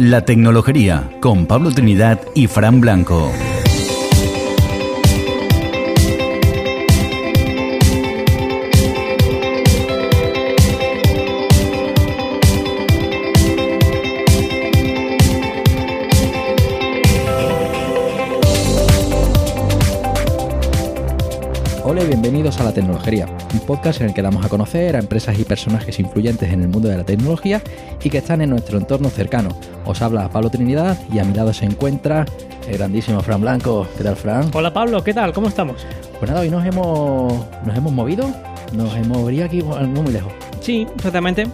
La Tecnología con Pablo Trinidad y Fran Blanco. Tecnología, un podcast en el que damos a conocer a empresas y personajes influyentes en el mundo de la tecnología y que están en nuestro entorno cercano. Os habla Pablo Trinidad y a mi lado se encuentra el grandísimo Fran Blanco. ¿Qué tal, Fran? Hola Pablo, ¿qué tal? ¿Cómo estamos? Pues nada, hoy nos hemos, nos hemos movido, nos hemos movido aquí no muy lejos. Sí, exactamente.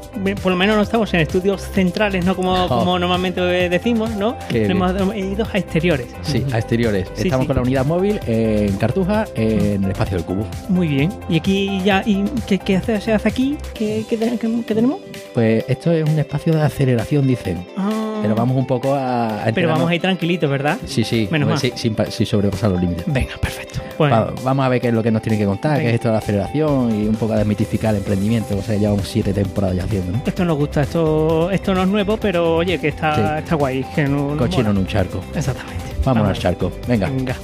Por lo menos no estamos en estudios centrales, ¿no? Como, Oh. como normalmente decimos, ¿no? Hemos ido a exteriores. Sí, a exteriores. Sí, Estamos sí. con la unidad móvil en Cartuja, en el espacio del cubo. Muy bien. ¿Y aquí ya? ¿Y qué, qué hace, se hace aquí? ¿Qué, qué- qué tenemos? Pues esto es un espacio de aceleración, dicen. Ah, Pero vamos un poco a... a pero vamos a ir tranquilitos, ¿verdad? Sí, sí, Menos mal. sí, sin, pa- sin sobrepasar los límites. Venga, perfecto. Pues, Va- vamos a ver qué es lo que nos tiene que contar, qué Venga. es esto de la aceleración y un poco a desmitificar el emprendimiento, o sea, llevamos siete temporadas ya haciendo, ¿no? esto nos gusta, esto, esto no es nuevo, pero oye, que está, Sí. está guay. Que no, no Cochino en un charco. Exactamente. Vámonos al charco. Venga. Venga.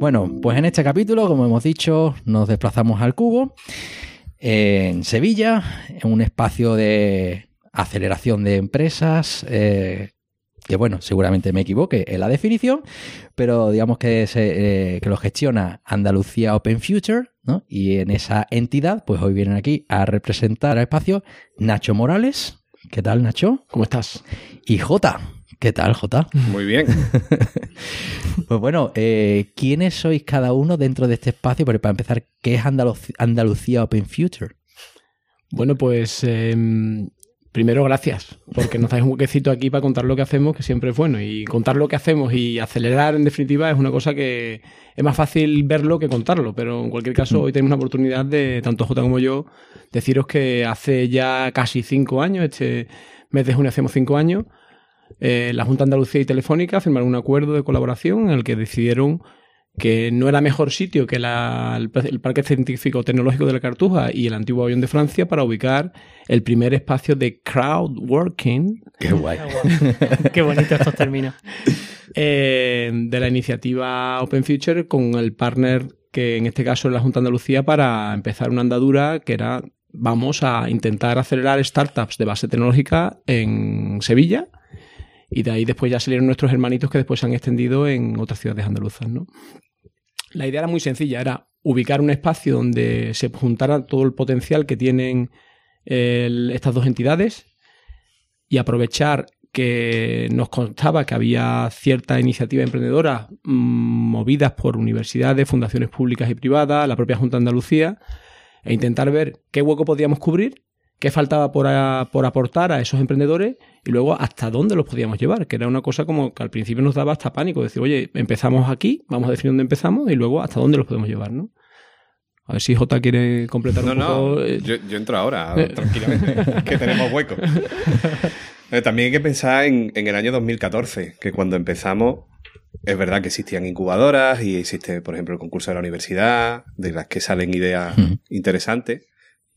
Bueno, pues en este capítulo, como hemos dicho, nos desplazamos al cubo en Sevilla, en un espacio de aceleración de empresas. eh, que bueno, seguramente me equivoque en la definición, pero digamos que, se, eh, que lo gestiona Andalucía Open Future, ¿no? Y en esa entidad, pues hoy vienen aquí a representar al espacio Nacho Morales. ¿Qué tal, Nacho? ¿Cómo estás? Y Jota. ¿Qué tal, Jota? Muy bien. Pues bueno, eh, ¿quiénes sois cada uno dentro de este espacio? Pero para empezar, ¿qué es Andaluc- Andalucía Open Future? Bueno, pues em, primero gracias, porque nos dais un huequecito aquí para contar lo que hacemos, que siempre es bueno. Y contar lo que hacemos y acelerar, en definitiva, es una cosa que es más fácil verlo que contarlo. Pero en cualquier caso, hoy tenemos una oportunidad de, tanto Jota como yo, deciros que hace ya casi cinco años, este mes de junio hacemos cinco años, eh, la Junta de Andalucía y Telefónica firmaron un acuerdo de colaboración en el que decidieron que no era mejor sitio que la- el, el Parque Científico Tecnológico de la Cartuja y el antiguo avión de Francia para ubicar el primer espacio de crowdworking Qué guay. Qué bonito estos términos. eh, de la iniciativa Open Future con el partner que en este caso es la Junta de Andalucía para empezar una andadura que era vamos a intentar acelerar startups de base tecnológica en Sevilla y de ahí después ya salieron nuestros hermanitos que después se han extendido en otras ciudades andaluzas, ¿no? La idea era muy sencilla, era ubicar un espacio donde se juntara todo el potencial que tienen estas dos entidades y aprovechar que nos constaba que había cierta iniciativa emprendedora mm, movidas por universidades, fundaciones públicas y privadas, la propia Junta de Andalucía, e intentar ver qué hueco podíamos cubrir, qué faltaba por, a- por aportar a esos emprendedores y luego hasta dónde los podíamos llevar, que era una cosa como que al principio nos daba hasta pánico, decir, oye, empezamos aquí, vamos a definir dónde empezamos y luego hasta dónde los podemos llevar, ¿no? A ver si J quiere completar No, un poco. no, yo, yo entro ahora, Eh. tranquilamente, que tenemos hueco. Eh, También hay que pensar en, en el año 2014, que cuando empezamos, es verdad que existían incubadoras y existe, por ejemplo, el concurso de la universidad, de las que salen ideas interesantes,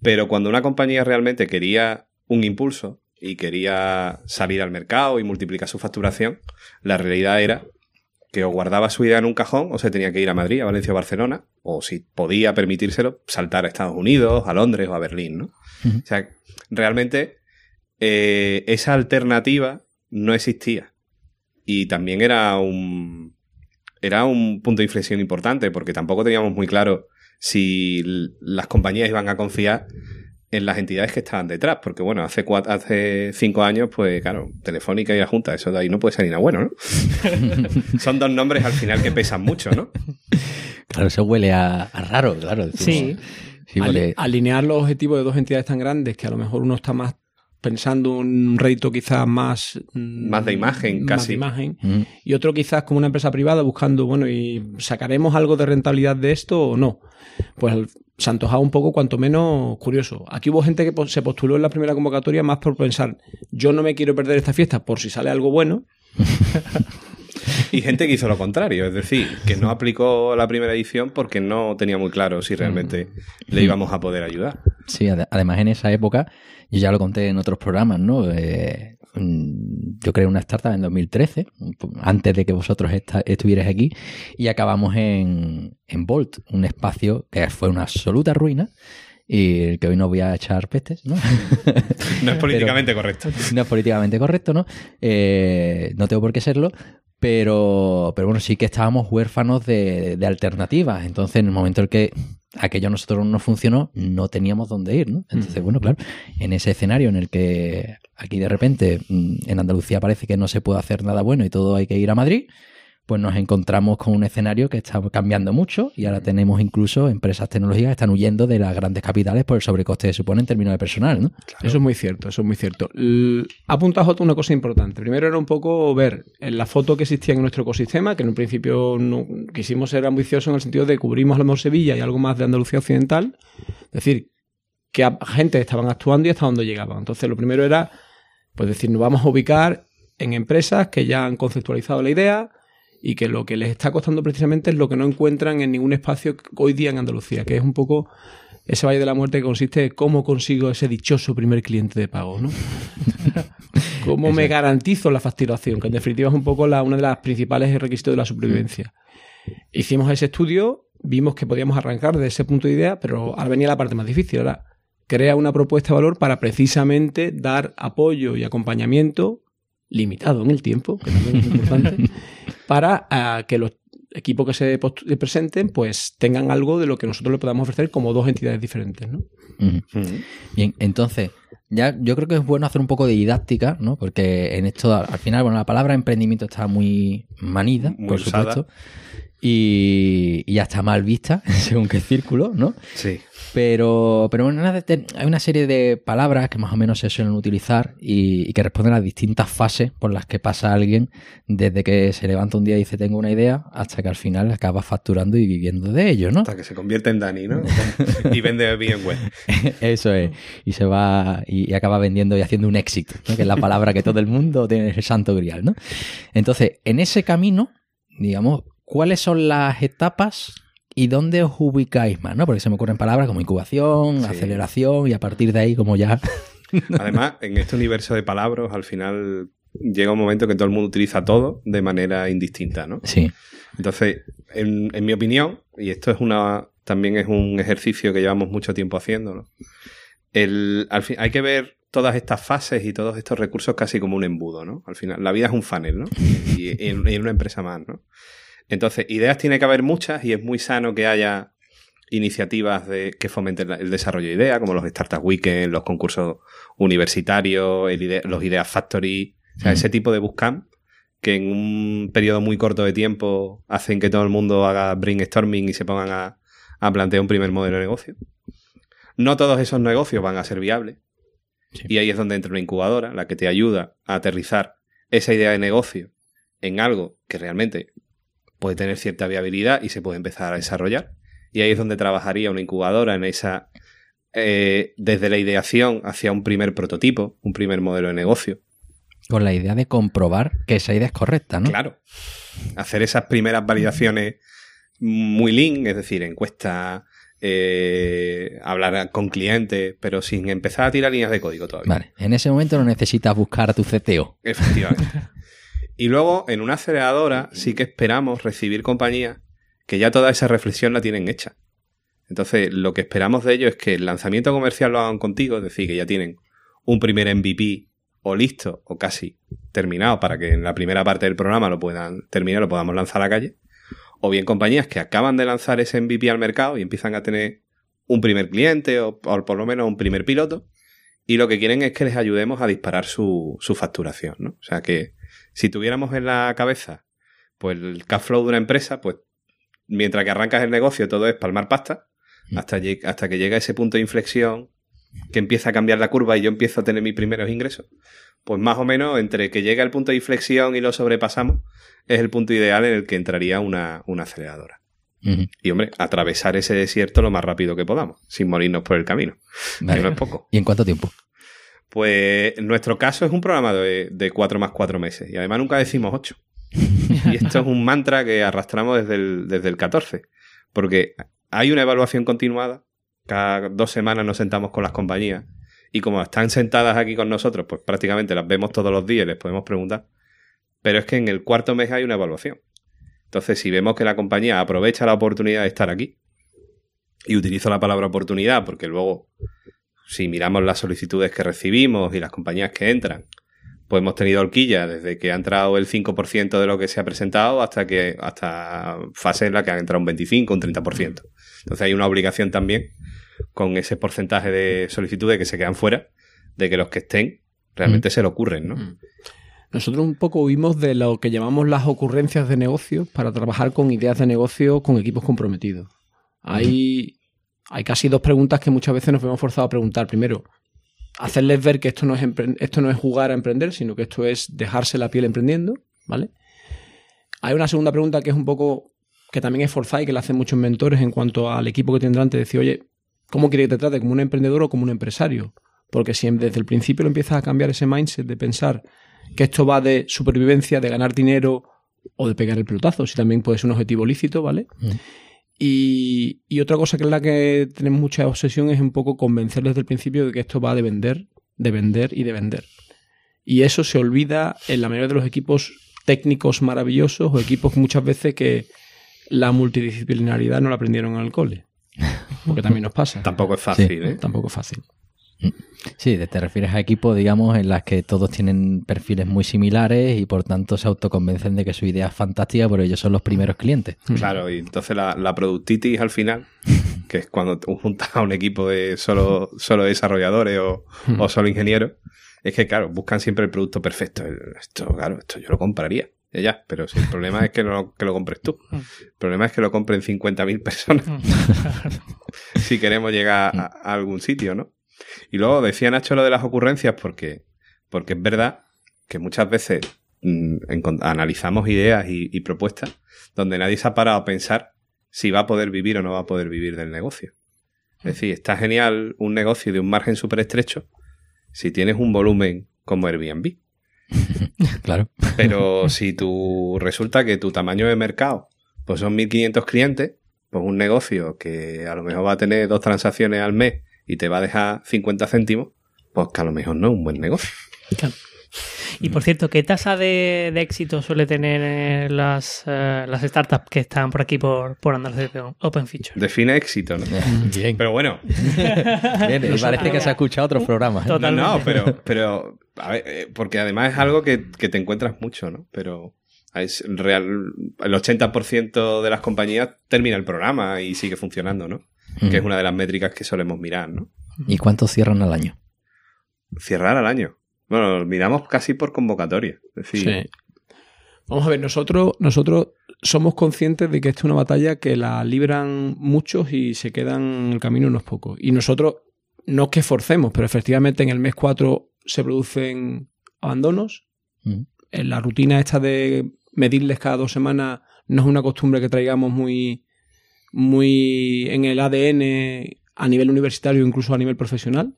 pero cuando una compañía realmente quería un impulso y quería salir al mercado y multiplicar su facturación, la realidad era que o guardaba su idea en un cajón o se tenía que ir a Madrid, a Valencia o Barcelona, o si podía permitírselo, saltar a Estados Unidos, a Londres o a Berlín, ¿no? O sea, realmente eh, esa alternativa no existía. Y también era un, era un punto de inflexión importante, porque tampoco teníamos muy claro si las compañías iban a confiar en las entidades que estaban detrás, porque bueno, hace cuat- hace cinco años, pues claro, Telefónica y la Junta, eso de ahí no puede salir nada bueno, ¿no? Son dos nombres al final que pesan mucho, ¿no? Claro, eso huele a, a raro, claro. Sí. Sí, Ali- huele- alinear los objetivos de dos entidades tan grandes que a lo mejor uno está más pensando en un rédito quizás más... mm, Más de imagen, más casi. de imagen. Mm. Y otro quizás como una empresa privada buscando, bueno, ¿y sacaremos algo de rentabilidad de esto o no? Pues se antojaba un poco, cuanto menos, curioso. Aquí hubo gente que se postuló en la primera convocatoria más por pensar, yo no me quiero perder esta fiesta por si sale algo bueno. Y gente que hizo lo contrario, es decir, que no aplicó la primera edición porque no tenía muy claro si realmente le íbamos a poder ayudar. Sí, ade- además en esa época, yo ya lo conté en otros programas, ¿no? Eh, mm, yo creé una startup en 2013, antes de que vosotros estuvierais aquí, y acabamos en, en Bolt, un espacio que fue una absoluta ruina y el que hoy no voy a echar pestes, ¿no? No es políticamente correcto. no es políticamente correcto, ¿no? Eh, no tengo por qué serlo, pero, pero bueno, sí que estábamos huérfanos de, de alternativas. Entonces, en el momento en que aquello a nosotros no funcionó, no teníamos dónde ir, ¿no? Entonces, bueno, claro, en ese escenario en el que aquí de repente mm, en Andalucía parece que no se puede hacer nada bueno y todo hay que ir a Madrid, pues nos encontramos con un escenario que está cambiando mucho y ahora tenemos incluso empresas tecnológicas que están huyendo de las grandes capitales por el sobrecoste que supone en términos de personal, ¿no? Eso es muy cierto, eso es muy cierto. Apuntado Jota una cosa importante. Primero era un poco ver en la foto que existía en nuestro ecosistema, que en un principio no, quisimos ser ambiciosos en el sentido de cubrimos a lo mejor Sevilla y algo más de Andalucía Occidental. Es decir, que gente estaban actuando y hasta dónde llegaban. Entonces, lo primero era, pues decir, nos vamos a ubicar en empresas que ya han conceptualizado la idea y que lo que les está costando precisamente es lo que no encuentran en ningún espacio hoy día en Andalucía, que es un poco ese valle de la muerte que consiste en cómo consigo ese dichoso primer cliente de pago, ¿no? ¿Cómo me garantizo la facturación? Que en definitiva es un poco la, una de las principales requisitos de la supervivencia. Hicimos ese estudio, vimos que podíamos arrancar de ese punto de idea, pero ahora venía la parte más difícil. Ahora, crea una propuesta de valor para precisamente dar apoyo y acompañamiento limitado en el tiempo, que también es importante, para ah, que los equipos que se presenten pues tengan algo de lo que nosotros le podamos ofrecer como dos entidades diferentes, ¿no? Bien, entonces, ya yo creo que es bueno hacer un poco de didáctica, ¿no? Porque en esto, al final, bueno, la palabra emprendimiento está muy manida, Muy por usada. supuesto. Y, y ya está mal vista, según qué círculo, ¿no? Sí. Pero, pero bueno, hay una serie de palabras que más o menos se suelen utilizar y, y que responden a distintas fases por las que pasa alguien desde que se levanta un día y dice tengo una idea hasta que al final acaba facturando y viviendo de ello, ¿no? Hasta que se convierte en Dani, ¿no? y vende bien web. Eso es. Y se va y, y acaba vendiendo y haciendo un éxito, ¿no? que es la palabra que todo el mundo tiene el santo grial, ¿no? Entonces, en ese camino, digamos, ¿cuáles son las etapas y dónde os ubicáis más? ¿no? Porque se me ocurren palabras como incubación, Sí. aceleración y a partir de ahí como ya... Además, en este universo de palabras, al final llega un momento que todo el mundo utiliza todo de manera indistinta, ¿no? Sí. Entonces, en, en mi opinión, y esto es una también es un ejercicio que llevamos mucho tiempo haciendo, ¿no? El, al fin, hay que ver todas estas fases y todos estos recursos casi como un embudo, ¿no? Al final, la vida es un funnel, ¿no? Y en, en una empresa más, ¿no? Entonces, ideas tiene que haber muchas y es muy sano que haya iniciativas de, que fomenten el desarrollo de ideas, como los Startup Weekend, los concursos universitarios, el los Ideas Factory, o sea, Mm. ese tipo de bootcamp que en un periodo muy corto de tiempo hacen que todo el mundo haga brainstorming y se pongan a, a plantear un primer modelo de negocio. No todos esos negocios van a ser viables. Sí. Y ahí es donde entra una incubadora, la que te ayuda a aterrizar esa idea de negocio en algo que realmente puede tener cierta viabilidad y se puede empezar a desarrollar. Y ahí es donde trabajaría una incubadora en esa, eh, desde la ideación hacia un primer prototipo, un primer modelo de negocio. Con la idea de comprobar que esa idea es correcta, ¿no? Claro. Hacer esas primeras validaciones muy lean, es decir, encuestas, eh, hablar con clientes, pero sin empezar a tirar líneas de código todavía. Vale. En ese momento no necesitas buscar a tu CTO. Efectivamente. y luego, en una aceleradora, sí que esperamos recibir compañías que ya toda esa reflexión la tienen hecha. Entonces, lo que esperamos de ellos es que el lanzamiento comercial lo hagan contigo, es decir, que ya tienen un primer MVP o listo o casi terminado para que en la primera parte del programa lo puedan terminar, lo podamos lanzar a la calle. O bien compañías que acaban de lanzar ese MVP al mercado y empiezan a tener un primer cliente o, o por lo menos un primer piloto. Y lo que quieren es que les ayudemos a disparar su, su facturación, ¿no? O sea que si tuviéramos en la cabeza pues el cash flow de una empresa, pues mientras que arrancas el negocio todo es palmar pasta, hasta, lleg- hasta que llega ese punto de inflexión que empieza a cambiar la curva y yo empiezo a tener mis primeros ingresos. Pues más o menos entre que llega el punto de inflexión y lo sobrepasamos, es el punto ideal en el que entraría una, una aceleradora. Y, hombre, atravesar ese desierto lo más rápido que podamos, sin morirnos por el camino. Vale. Que no es poco. ¿Y en cuánto tiempo? Pues en nuestro caso es un programa de, de 4 más 4 meses. Y además nunca decimos 8. Y esto es un mantra que arrastramos desde el, desde el 14. Porque hay una evaluación continuada. Cada dos semanas nos sentamos con las compañías. Y como están sentadas aquí con nosotros, pues prácticamente las vemos todos los días y les podemos preguntar. Pero es que en el cuarto mes hay una evaluación. Entonces, si vemos que la compañía aprovecha la oportunidad de estar aquí, y utilizo la palabra oportunidad porque luego, si miramos las solicitudes que recibimos y las compañías que entran, pues hemos tenido horquilla desde que ha entrado el 5% de lo que se ha presentado hasta que hasta fase en la que ha entrado un 25, un 30%. Entonces hay una obligación también con ese porcentaje de solicitudes que se quedan fuera, de que los que estén realmente se lo ocurren, ¿no? Mm. Nosotros un poco huimos de lo que llamamos las ocurrencias de negocio para trabajar con ideas de negocio con equipos comprometidos. Hay, hay casi dos preguntas que muchas veces nos vemos forzados a preguntar. Primero, hacerles ver que esto no es, esto no es jugar a emprender, sino que esto es dejarse la piel emprendiendo, ¿vale? Hay una segunda pregunta que es un poco que también es forzada y que la hacen muchos mentores en cuanto al equipo que tendrán te decir, oye, ¿cómo quiere que te trate? ¿Como un emprendedor o como un empresario? Porque si desde el principio lo empiezas a cambiar ese mindset de pensar que esto va de supervivencia, de ganar dinero o de pegar el pelotazo, si también puede ser un objetivo lícito, ¿vale? Mm. Y, y otra cosa que es la que tenemos mucha obsesión es un poco convencer desde el principio de que esto va de vender, de vender y de vender. Y eso se olvida en la mayoría de los equipos técnicos maravillosos o equipos muchas veces que la multidisciplinaridad no la aprendieron en el cole. Porque también nos pasa. Tampoco es fácil, Sí. ¿eh? Tampoco es fácil. Sí, te refieres a equipos, digamos, en las que todos tienen perfiles muy similares y por tanto se autoconvencen de que su idea es fantástica, pero ellos son los primeros clientes. Claro, y entonces la, la productitis al final, que es cuando tú juntas a un equipo de solo, solo desarrolladores o, o solo ingenieros, es que, claro, buscan siempre el producto perfecto. Esto, claro, esto yo lo compraría. Ya, Ya, pero si el problema es que, no, que lo compres tú. El problema es que lo compren 50.000 personas si queremos llegar a, a algún sitio, ¿no? Y luego decía Nacho lo de las ocurrencias porque, porque es verdad que muchas veces mm, analizamos ideas y, y propuestas donde nadie se ha parado a pensar si va a poder vivir o no va a poder vivir del negocio. Es decir, está genial un negocio de un margen súper estrecho si tienes un volumen como Airbnb. Claro. Pero si tú resulta que tu tamaño de mercado pues son 1.500 clientes, pues un negocio que a lo mejor va a tener dos transacciones al mes y te va a dejar 50 céntimos, pues que a lo mejor no es un buen negocio. Y por cierto, ¿qué tasa de, de éxito suele tener eh, las, eh, las startups que están por aquí por, por Andalucía Open Feature? Define éxito, ¿no? Bien. Pero bueno, Bien, y parece que se ha escuchado otros programas. ¿eh? no, no, pero, pero a ver, porque además es algo que, que te encuentras mucho, ¿no? Pero es real, el 80% de las compañías termina el programa y sigue funcionando, ¿no? Que es una de las métricas que solemos mirar, ¿no? ¿Y cuántos cierran al año? Cerrar al año. Bueno, lo miramos casi por convocatoria. Es decir, Sí. Vamos a ver, nosotros, nosotros somos conscientes de que esta es una batalla que la libran muchos y se quedan en el camino unos pocos. Y nosotros, no es que forcemos, pero efectivamente en el mes 4 se producen abandonos. En la rutina esta de medirles cada dos semanas no es una costumbre que traigamos muy, muy en el ADN a nivel universitario, incluso a nivel profesional.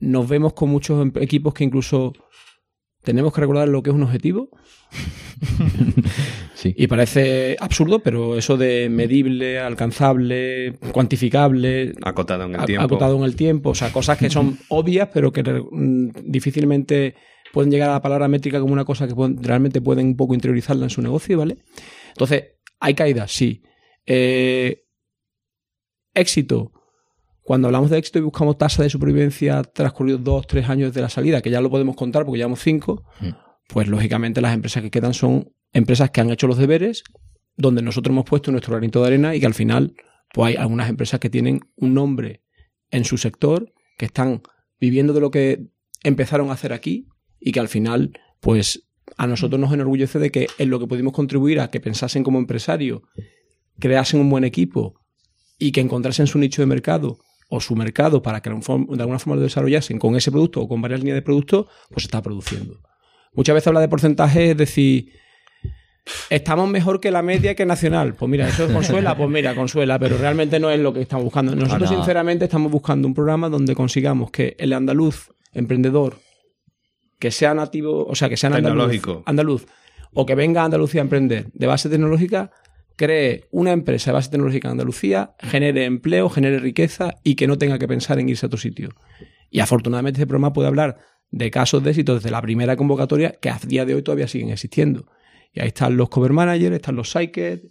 Nos vemos con muchos em- equipos que incluso tenemos que recordar lo que es un objetivo. Sí. Y parece absurdo, pero eso de medible, alcanzable, cuantificable, acotado en el tiempo. acotado en el tiempo, o sea, cosas que son obvias, pero que mm, difícilmente pueden llegar a la palabra métrica como una cosa que pueden- realmente pueden un poco interiorizarla en su negocio, ¿vale? Entonces, hay caídas, sí. Eh, éxito. Cuando hablamos de éxito y buscamos tasa de supervivencia transcurridos dos, tres años de la salida, que ya lo podemos contar porque llevamos cinco, Mm. pues lógicamente las empresas que quedan son empresas que han hecho los deberes, donde nosotros hemos puesto nuestro granito de arena y que al final, pues hay algunas empresas que tienen un nombre en su sector, que están viviendo de lo que empezaron a hacer aquí y que al final, pues a nosotros nos enorgullece de que en lo que pudimos contribuir a que pensasen como empresario, creasen un buen equipo y que encontrasen su nicho de mercado o su mercado para que de alguna forma lo desarrollasen con ese producto o con varias líneas de productos, pues se está produciendo. Muchas veces habla de porcentaje, es decir, Estamos mejor que la media que nacional. Pues mira, eso consuela, pues mira, consuela, pero realmente no es lo que estamos buscando. Nosotros, no. sinceramente, estamos buscando un programa donde consigamos que el andaluz emprendedor que sea nativo, o sea, que sea andaluz, andaluz o que venga a Andalucía a emprender de base tecnológica, cree una empresa de base tecnológica en Andalucía, genere empleo, genere riqueza y que no tenga que pensar en irse a otro sitio. Y afortunadamente este programa puede hablar de casos de éxito desde la primera convocatoria que a día de hoy todavía siguen existiendo. Y ahí están los cover managers, están los psychers,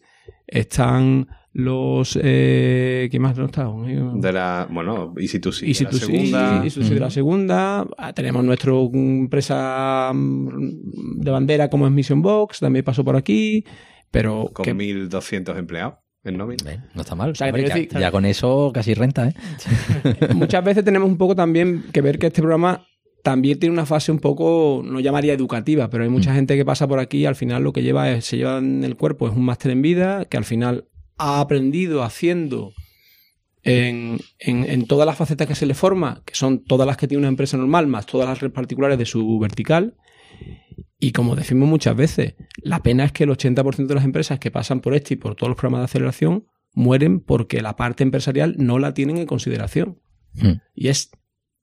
están los... Eh, ¿Qué más no está? De la, bueno, Easy to See. Y si de tú la segunda. sí, y si tú sí de la segunda. Ah, Tenemos nuestra empresa mm, de bandera como es Mission Box, también pasó por aquí. Pero con que- 1.200 empleados en nómina. No está mal. O sea, que Hombre, te ya, quiero decir- ya con eso casi renta, ¿eh? muchas veces tenemos un poco también que ver que este programa también tiene una fase un poco, no llamaría educativa, pero hay mucha gente que pasa por aquí y al final lo que lleva es, se lleva en el cuerpo es un máster en vida, que al final ha aprendido haciendo en, en- en todas las facetas que se le forma, que son todas las que tiene una empresa normal, más todas las particulares de su vertical. Y como decimos muchas veces, la pena es que el 80% de las empresas que pasan por este y por todos los programas de aceleración mueren porque la parte empresarial no la tienen en consideración. Hmm. Y es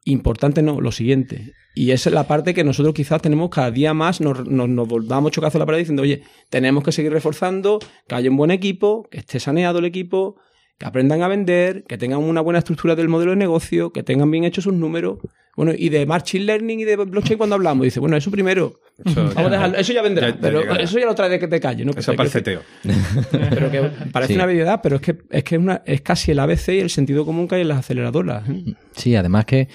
importante no, lo siguiente. Y esa es la parte que nosotros quizás tenemos cada día más, nos, nos, nos volvamos chocazo a la pared diciendo, oye, tenemos que seguir reforzando, que haya un buen equipo, que esté saneado el equipo, que aprendan a vender, que tengan una buena estructura del modelo de negocio, que tengan bien hechos sus números. Bueno, y de Machine Learning y de blockchain cuando hablamos, dice, bueno, eso primero. Eso, Vamos a ya- dejarlo, eso ya vendrá, ya- ya pero llegará. eso ya lo trae de que te calle, ¿no? Eso para el CTO. Pero que parece Sí. una habilidad, pero es que es que es, una, es casi el ABC y el sentido común que hay en las aceleradoras. ¿eh? Sí, además que,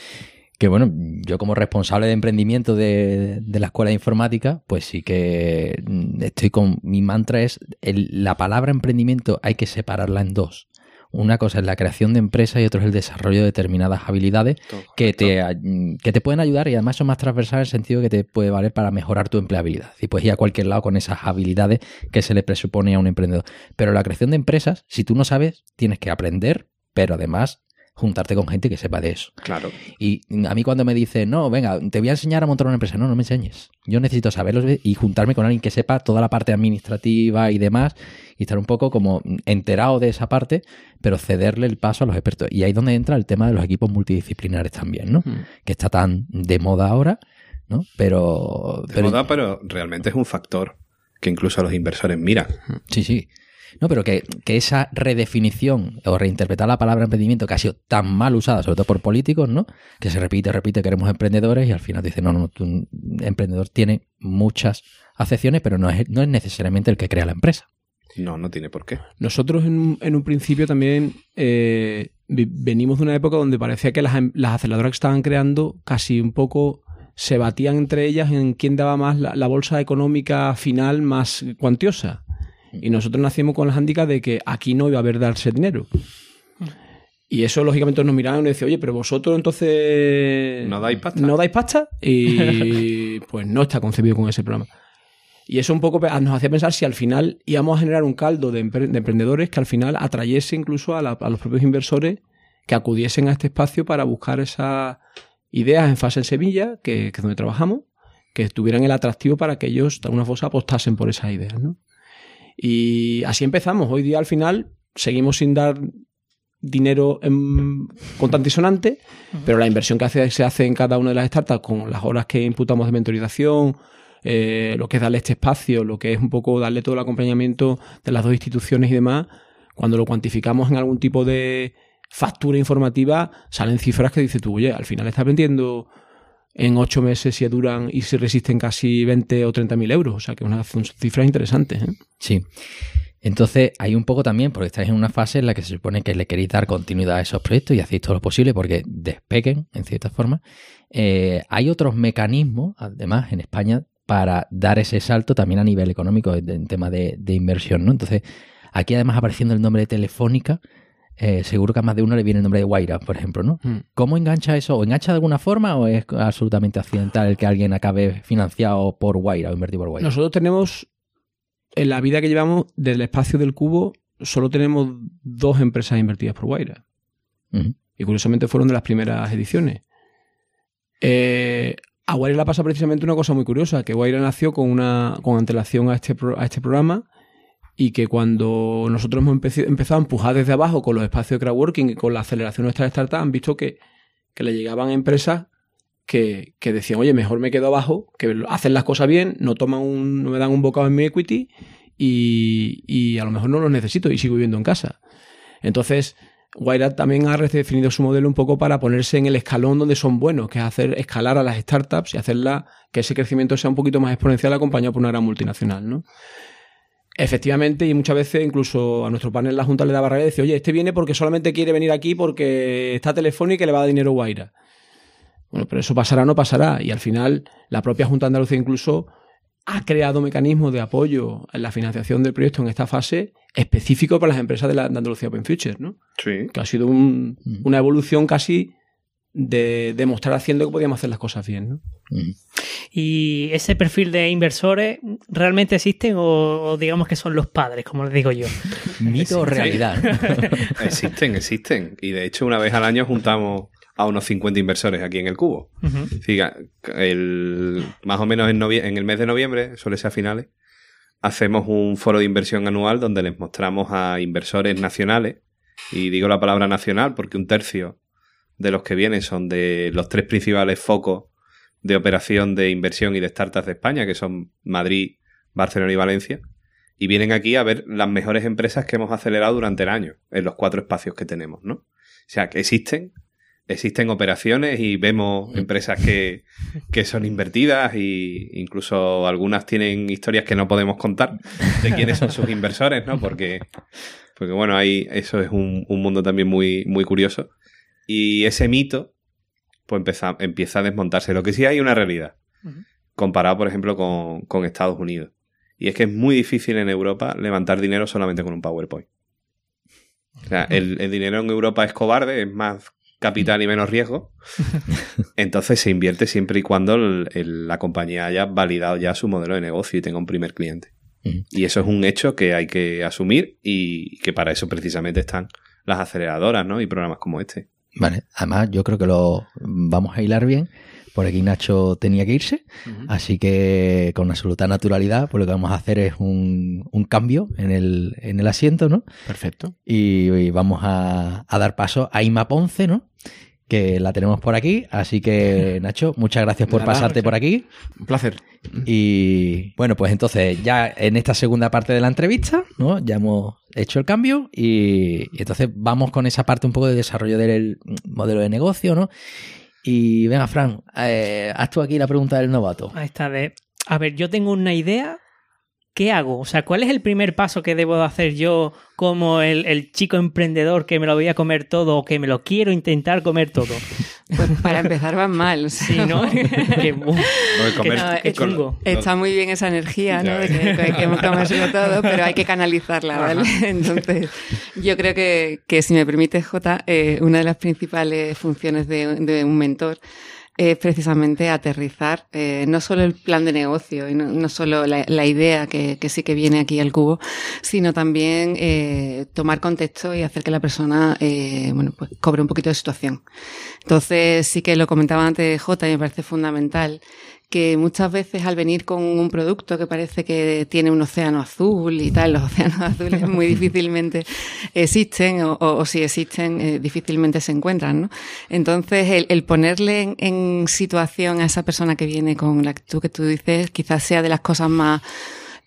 que bueno, yo como responsable de emprendimiento de, de la escuela de informática, pues sí que mm, estoy con mi mantra es el- la palabra emprendimiento hay que separarla en dos. Una cosa es la creación de empresas y otra es el desarrollo de determinadas habilidades que te, a- que te pueden ayudar y además son más transversales en el sentido que te puede valer para mejorar tu empleabilidad. Y puedes ir a cualquier lado con esas habilidades que se le presupone a un emprendedor. Pero la creación de empresas, si tú no sabes, tienes que aprender, pero además juntarte con gente que sepa de eso. Claro. Y a mí cuando me dice, no, venga, te voy a enseñar a montar una empresa, no, no me enseñes. Yo necesito saberlo y juntarme con alguien que sepa toda la parte administrativa y demás y estar un poco como enterado de esa parte, pero cederle el paso a los expertos. Y ahí es donde entra el tema de los equipos multidisciplinares también, ¿no? Hmm. Que está tan de moda ahora, ¿no? Pero... De pero moda, pero realmente es un factor que incluso los inversores miran. Sí, sí. No, pero que, que esa redefinición o reinterpretar la palabra emprendimiento que ha sido tan mal usada, sobre todo por políticos, ¿no? Que se repite, repite, queremos emprendedores y al final dice, no, no, tú, un emprendedor tiene muchas acepciones, pero no es, no es necesariamente el que crea la empresa. No, no tiene por qué. Nosotros en, un- en un principio también eh, venimos de una época donde parecía que las, las aceleradoras que estaban creando casi un poco se batían entre ellas en quién daba más la, la bolsa económica final más cuantiosa. Y nosotros nacimos con las handicap de que aquí no iba a haber darse dinero. Y eso, lógicamente, nos miraban y nos decían, oye, pero vosotros entonces... ¿No dais pasta? ¿No dais pasta? Y pues no está concebido con ese programa. Y eso un poco pe- nos hacía pensar si al final íbamos a generar un caldo de, empre- de emprendedores que al final atrayese incluso a, la- a los propios inversores que acudiesen a este espacio para buscar esas ideas en fase en Sevilla, que, que es donde trabajamos, que tuvieran el atractivo para que ellos de alguna forma apostasen por esas ideas. ¿no? Y así empezamos. Hoy día al final seguimos sin dar dinero en contante y sonante, pero la inversión que hace, se hace en cada una de las startups con las horas que imputamos de mentorización, eh, lo que es darle este espacio, lo que es un poco darle todo el acompañamiento de las dos instituciones y demás, cuando lo cuantificamos en algún tipo de factura informativa, salen cifras que dices tú, oye, al final estás vendiendo en ocho meses si duran y si resisten casi 20 o 30 mil euros. O sea que una, son cifras interesantes. ¿eh? Sí. Entonces, hay un poco también, porque estáis en una fase en la que se supone que le queréis dar continuidad a esos proyectos y hacéis todo lo posible porque despeguen, en cierta forma. Eh, hay otros mecanismos, además, en España, para dar ese salto también a nivel económico, en, tema de, de inversión, ¿no? Entonces, aquí además apareciendo el nombre de Telefónica, eh, seguro que a más de uno le viene el nombre de Guaira, por ejemplo, ¿no? Hmm. ¿Cómo engancha eso? ¿O engancha de alguna forma o es absolutamente accidental el que alguien acabe financiado por Guaira o invertido por Guaira? Nosotros tenemos, en la vida que llevamos del espacio del cubo, solo tenemos dos empresas invertidas por Guaira. Y curiosamente fueron de las primeras ediciones. Eh, a Guaira le pasa precisamente una cosa muy curiosa, que Guaira nació con una con antelación a este, pro- a este programa y que cuando nosotros hemos empezado a empujar desde abajo con los espacios de crowdworking y con la aceleración de nuestras startups, han visto que, le llegaban empresas que, que decían, oye, mejor me quedo abajo, que hacen las cosas bien, no toman un, no me dan un bocado en mi equity y, a lo mejor no los necesito y sigo viviendo en casa. Entonces, Wayrat también ha redefinido su modelo un poco para ponerse en el escalón donde son buenos, que es hacer escalar a las startups y hacerla que ese crecimiento sea un poquito más exponencial acompañado por una gran multinacional, ¿no? Efectivamente, y muchas veces incluso a nuestro panel la Junta le daba rabia y decía, oye, este viene porque solamente quiere venir aquí porque está telefónico y le va a dar dinero Guaira. Bueno, pero eso pasará o no pasará. Y al final, la propia Junta de Andalucía incluso ha creado mecanismos de apoyo en la financiación del proyecto en esta fase específico para las empresas de, la, de Andalucía Open Future, ¿no? Sí. Que ha sido un- Mm. una evolución casi de demostrar haciendo que podíamos hacer las cosas bien, ¿no? ¿Y ese perfil de inversores realmente existen o, o digamos que son los padres, como les digo yo? Mito o realidad. Existen, existen. Y de hecho, una vez al año juntamos a unos 50 inversores aquí en el cubo. Sí, el, más o menos en, en el mes de noviembre, suele ser a finales, hacemos un foro de inversión anual donde les mostramos a inversores nacionales, y digo la palabra nacional porque un tercio de los que vienen son de los tres principales focos de operación de inversión y de startups de España, que son Madrid, Barcelona y Valencia, y vienen aquí a ver las mejores empresas que hemos acelerado durante el año, en los cuatro espacios que tenemos, ¿no? O sea, que existen, existen operaciones y vemos empresas que, que son invertidas y incluso algunas tienen historias que no podemos contar de quiénes son sus inversores, ¿no? Porque, porque bueno, ahí eso es un, un mundo también muy, muy curioso. Y ese mito, pues empieza, empieza a desmontarse. Lo que sí hay una realidad, comparado, por ejemplo, con, con Estados Unidos. Y es que es muy difícil en Europa levantar dinero solamente con un PowerPoint. O sea, el, el dinero en Europa es cobarde, es más capital y menos riesgo. Entonces se invierte siempre y cuando el- el- la compañía haya validado ya su modelo de negocio y tenga un primer cliente. Y eso es un hecho que hay que asumir y que para eso precisamente están las aceleradoras, ¿no? Y programas como este. Vale, además yo creo que lo vamos a hilar bien. Por aquí Nacho tenía que irse, así que con absoluta naturalidad, pues lo que vamos a hacer es un, un cambio en el, en el asiento, ¿no? Perfecto. Y, y vamos a, a dar paso a Ima Ponce, ¿no? Que la tenemos por aquí. Así que, Nacho, muchas gracias por Nada, pasarte por aquí. Un placer. Y bueno, pues entonces ya en esta segunda parte de la entrevista, ¿no? Ya hemos hecho el cambio y, y entonces vamos con esa parte un poco de desarrollo del modelo de negocio, ¿no? Y venga, Fran, eh, haz tú aquí la pregunta del novato. Ahí está de... A ver, yo tengo una idea. ¿Qué hago? O sea, ¿cuál es el primer paso que debo de hacer yo como el, el chico emprendedor que me lo voy a comer todo o que me lo quiero intentar comer todo? Pues para empezar van mal. Sí, ¿no? Que, Porque comer- No, es- con- chungo. Está muy bien esa energía, ¿no? De ves. que, que hay que comérselo todo, pero hay que canalizarla, ¿vale? Entonces, yo creo que, que si me permite, Jota, eh, una de las principales funciones de, de un mentor es precisamente aterrizar eh, no solo el plan de negocio y no, solo la, idea que, sí que viene aquí al cubo, sino también eh, tomar contexto y hacer que la persona eh, bueno, pues, cobre un poquito de situación. Entonces, sí que lo comentaba antes Jota y me parece fundamental que muchas veces al venir con un producto que parece que tiene un océano azul y tal, los océanos azules muy difícilmente existen o, o- o si existen eh, difícilmente se encuentran, ¿no? Entonces el, el ponerle en, en situación a esa persona que viene con la actitud que tú dices quizás sea de las cosas más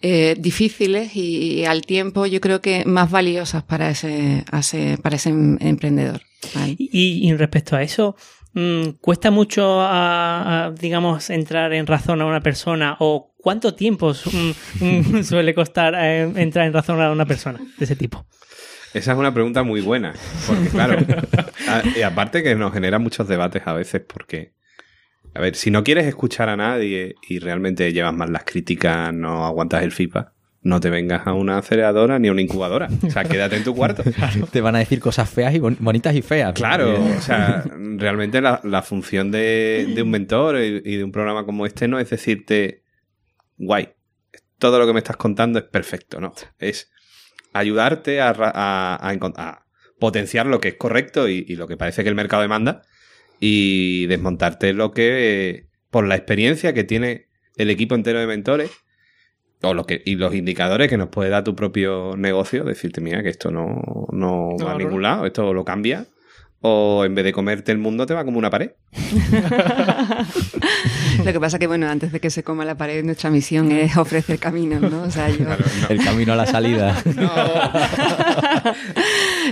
eh, difíciles y, y al tiempo yo creo que más valiosas para ese, para ese em- emprendedor. ¿vale? Y, y respecto a eso, mm, ¿cuesta mucho, a- a, digamos, entrar en razón a una persona? ¿O cuánto tiempo su- mm, mm, suele costar eh, entrar en razón a una persona de ese tipo? Esa es una pregunta muy buena. Porque, claro, a- y aparte que nos genera muchos debates a veces, porque, a ver, si no quieres escuchar a nadie y realmente llevas mal las críticas, no aguantas el FIPA, no te vengas a una aceleradora ni a una incubadora. O sea, quédate en tu cuarto. Te van a decir cosas feas y bon- bonitas y feas. Claro, o sea, realmente la, la función de, de un mentor y, y de un programa como este no es decirte, guay, todo lo que me estás contando es perfecto, ¿no? Es ayudarte a, a- a potenciar lo que es correcto y, y lo que parece que el mercado demanda y desmontarte lo que por la experiencia que tiene el equipo entero de mentores o lo que, y los indicadores que nos puede dar tu propio negocio, decirte, mira, que esto no, no va a ningún lado, esto lo cambia, o en vez de comerte el mundo te va como una pared. Lo que pasa que, bueno, antes de que se coma la pared, nuestra misión es ofrecer caminos, ¿no? O sea, yo... El camino a la salida.